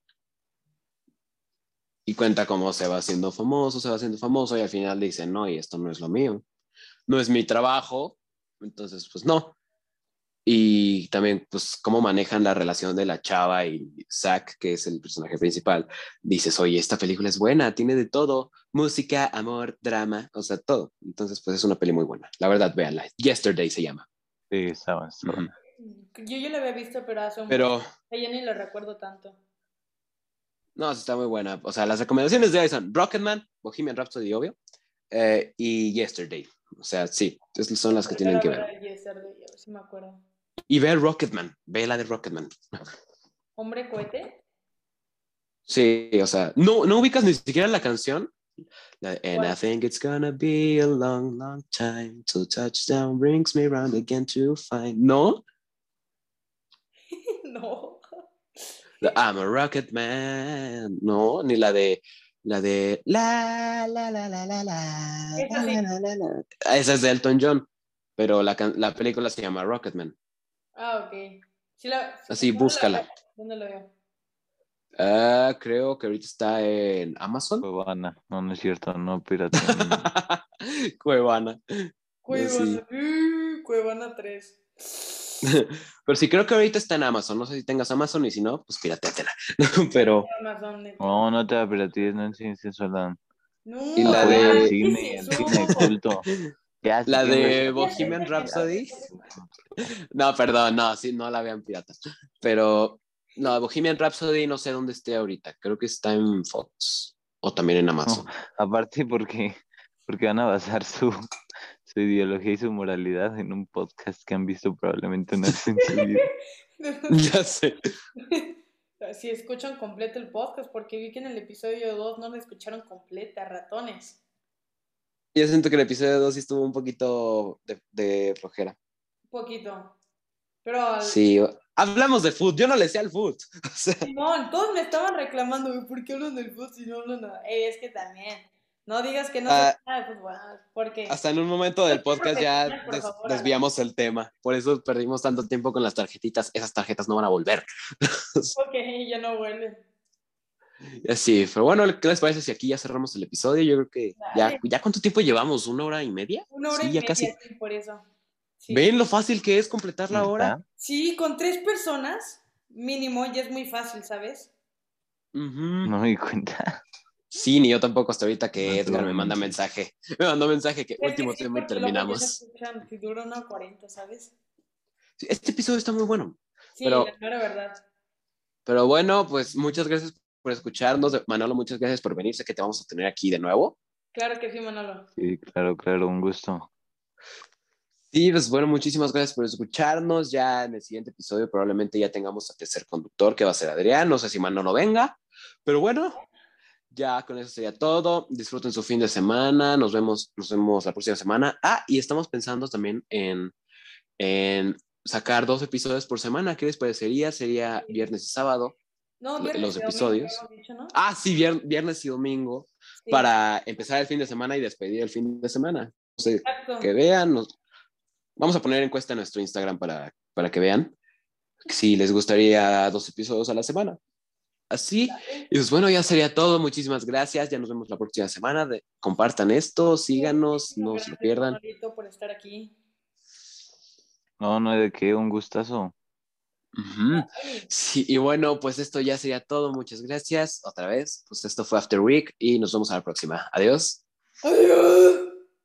y cuenta cómo se va haciendo famoso, se va haciendo famoso y al final dice, no, y esto no es lo mío, no es mi trabajo, entonces pues no. Y también pues cómo manejan la relación de la chava y Zack, que es el personaje principal. Dices, oye, esta película es buena, tiene de todo, música, amor, drama, o sea, todo. Entonces pues es una peli muy buena. La verdad, véanla. Yesterday se llama. Sí, estaba. Ujú. Yo, yo la había visto, pero hace un Pero Ya ni lo recuerdo tanto. No, está muy buena. O sea, las recomendaciones de hoy son Rocketman, Bohemian Rhapsody, obvio, eh, y Yesterday. O sea, sí, son las que tienen que ver. Yesterday, si me acuerdo. Y ve Rocketman, ve la de Rocketman. ¿Hombre cohete? Sí, o sea, no, no ubicas ni siquiera la canción. La And I ¿Cuál? think it's gonna be a long, long time till touchdown brings me round again to find. No, no. I'm a rocket man. No, ni la de la de la la la la la la. Esa sí. la, la, la. Esa es de Elton John, pero la película se llama Rocketman. Ah, ok. Sí la, sí, Así, ¿dónde la búscala. ¿Dónde lo veo? Ah, creo que ahorita está en Amazon. Cuevana. No, no es cierto, no pirata. Cuevana. Cuevana. Uh, Cuevana 3. Pero sí, creo que ahorita está en Amazon. No sé si tengas Amazon y si no, pues pirateatela. Pero. No, no te da piratees, no es sensual. No, Y la de- El ¿qué cine, el cine culto. La de. Bohemian Rhapsody. No, perdón, no, sí, no la vean pirata. Pero no, Bohemian Rhapsody no sé dónde esté ahorita. Creo que está en Fox o también en Amazon. Aparte porque, porque van a basar su, su ideología y su moralidad en un podcast que han visto probablemente una vez en su vida. ya sé. Si escuchan completo el podcast, porque vi que en el episodio 2 no lo escucharon completa, ratones. Yo siento que el episodio 2 sí estuvo un poquito de, de flojera. Un poquito. Pero Sí, hablamos de food. Yo no le sé al food. O sea, Simón, todos me estaban reclamando, ¿por qué hablan del fútbol si no hablan nada? Ey, es que también. No digas que no Ah, se de fútbol, porque hasta en un momento del podcast ya des- favor, desviamos el tema. Por eso perdimos tanto tiempo con las tarjetitas. Esas tarjetas no van a volver. ok, ya no vuelve. Sí, pero bueno, ¿qué les parece si aquí ya cerramos el episodio? Yo creo que ya, ya ¿cuánto tiempo llevamos? ¿Una hora y media? Una hora sí, y ya media, casi. sí, por eso. Sí. ¿Ven lo fácil que es completar la hora? Sí, con tres personas, mínimo, ya es muy fácil, ¿sabes? No me di cuenta. Sí, ni yo tampoco hasta ahorita que No, Edgar me manda mensaje. Me mandó mensaje que que último tema y terminamos. Si dura una 40, ¿sabes? Sí, Este episodio está muy bueno. Sí, Pero- la verdad. Pero bueno, pues muchas gracias por escucharnos. Manolo, muchas gracias por venir. Sé que te vamos a tener aquí de nuevo. Claro que sí, Manolo. Sí, claro, claro, un gusto. Sí, pues bueno, muchísimas gracias por escucharnos. Ya en el siguiente episodio probablemente ya tengamos al tercer conductor, que va a ser Adrián. No sé si Manolo venga, pero bueno, ya con eso sería todo. Disfruten su fin de semana. Nos vemos, nos vemos la próxima semana. Ah, y estamos pensando también en, en sacar dos episodios por semana. ¿Qué les parecería? Sería viernes y sábado. No, los domingo, episodios. dicho, ¿no? Ah, sí, vier- viernes y domingo Sí, para empezar el fin de semana y despedir el fin de semana. Exacto. que vean. nos- Vamos a poner encuesta en nuestro Instagram para, para que vean si les gustaría dos episodios a la semana. Así, y pues bueno, ya sería todo. Muchísimas gracias. Ya nos vemos la próxima semana. De- compartan esto, síganos, no se lo pierdan. Por estar aquí. No, no hay de qué, un gustazo. Sí, y bueno, pues esto ya sería todo. Muchas gracias otra vez. Pues esto fue After Week y nos vemos a la próxima. Adiós. Adiós.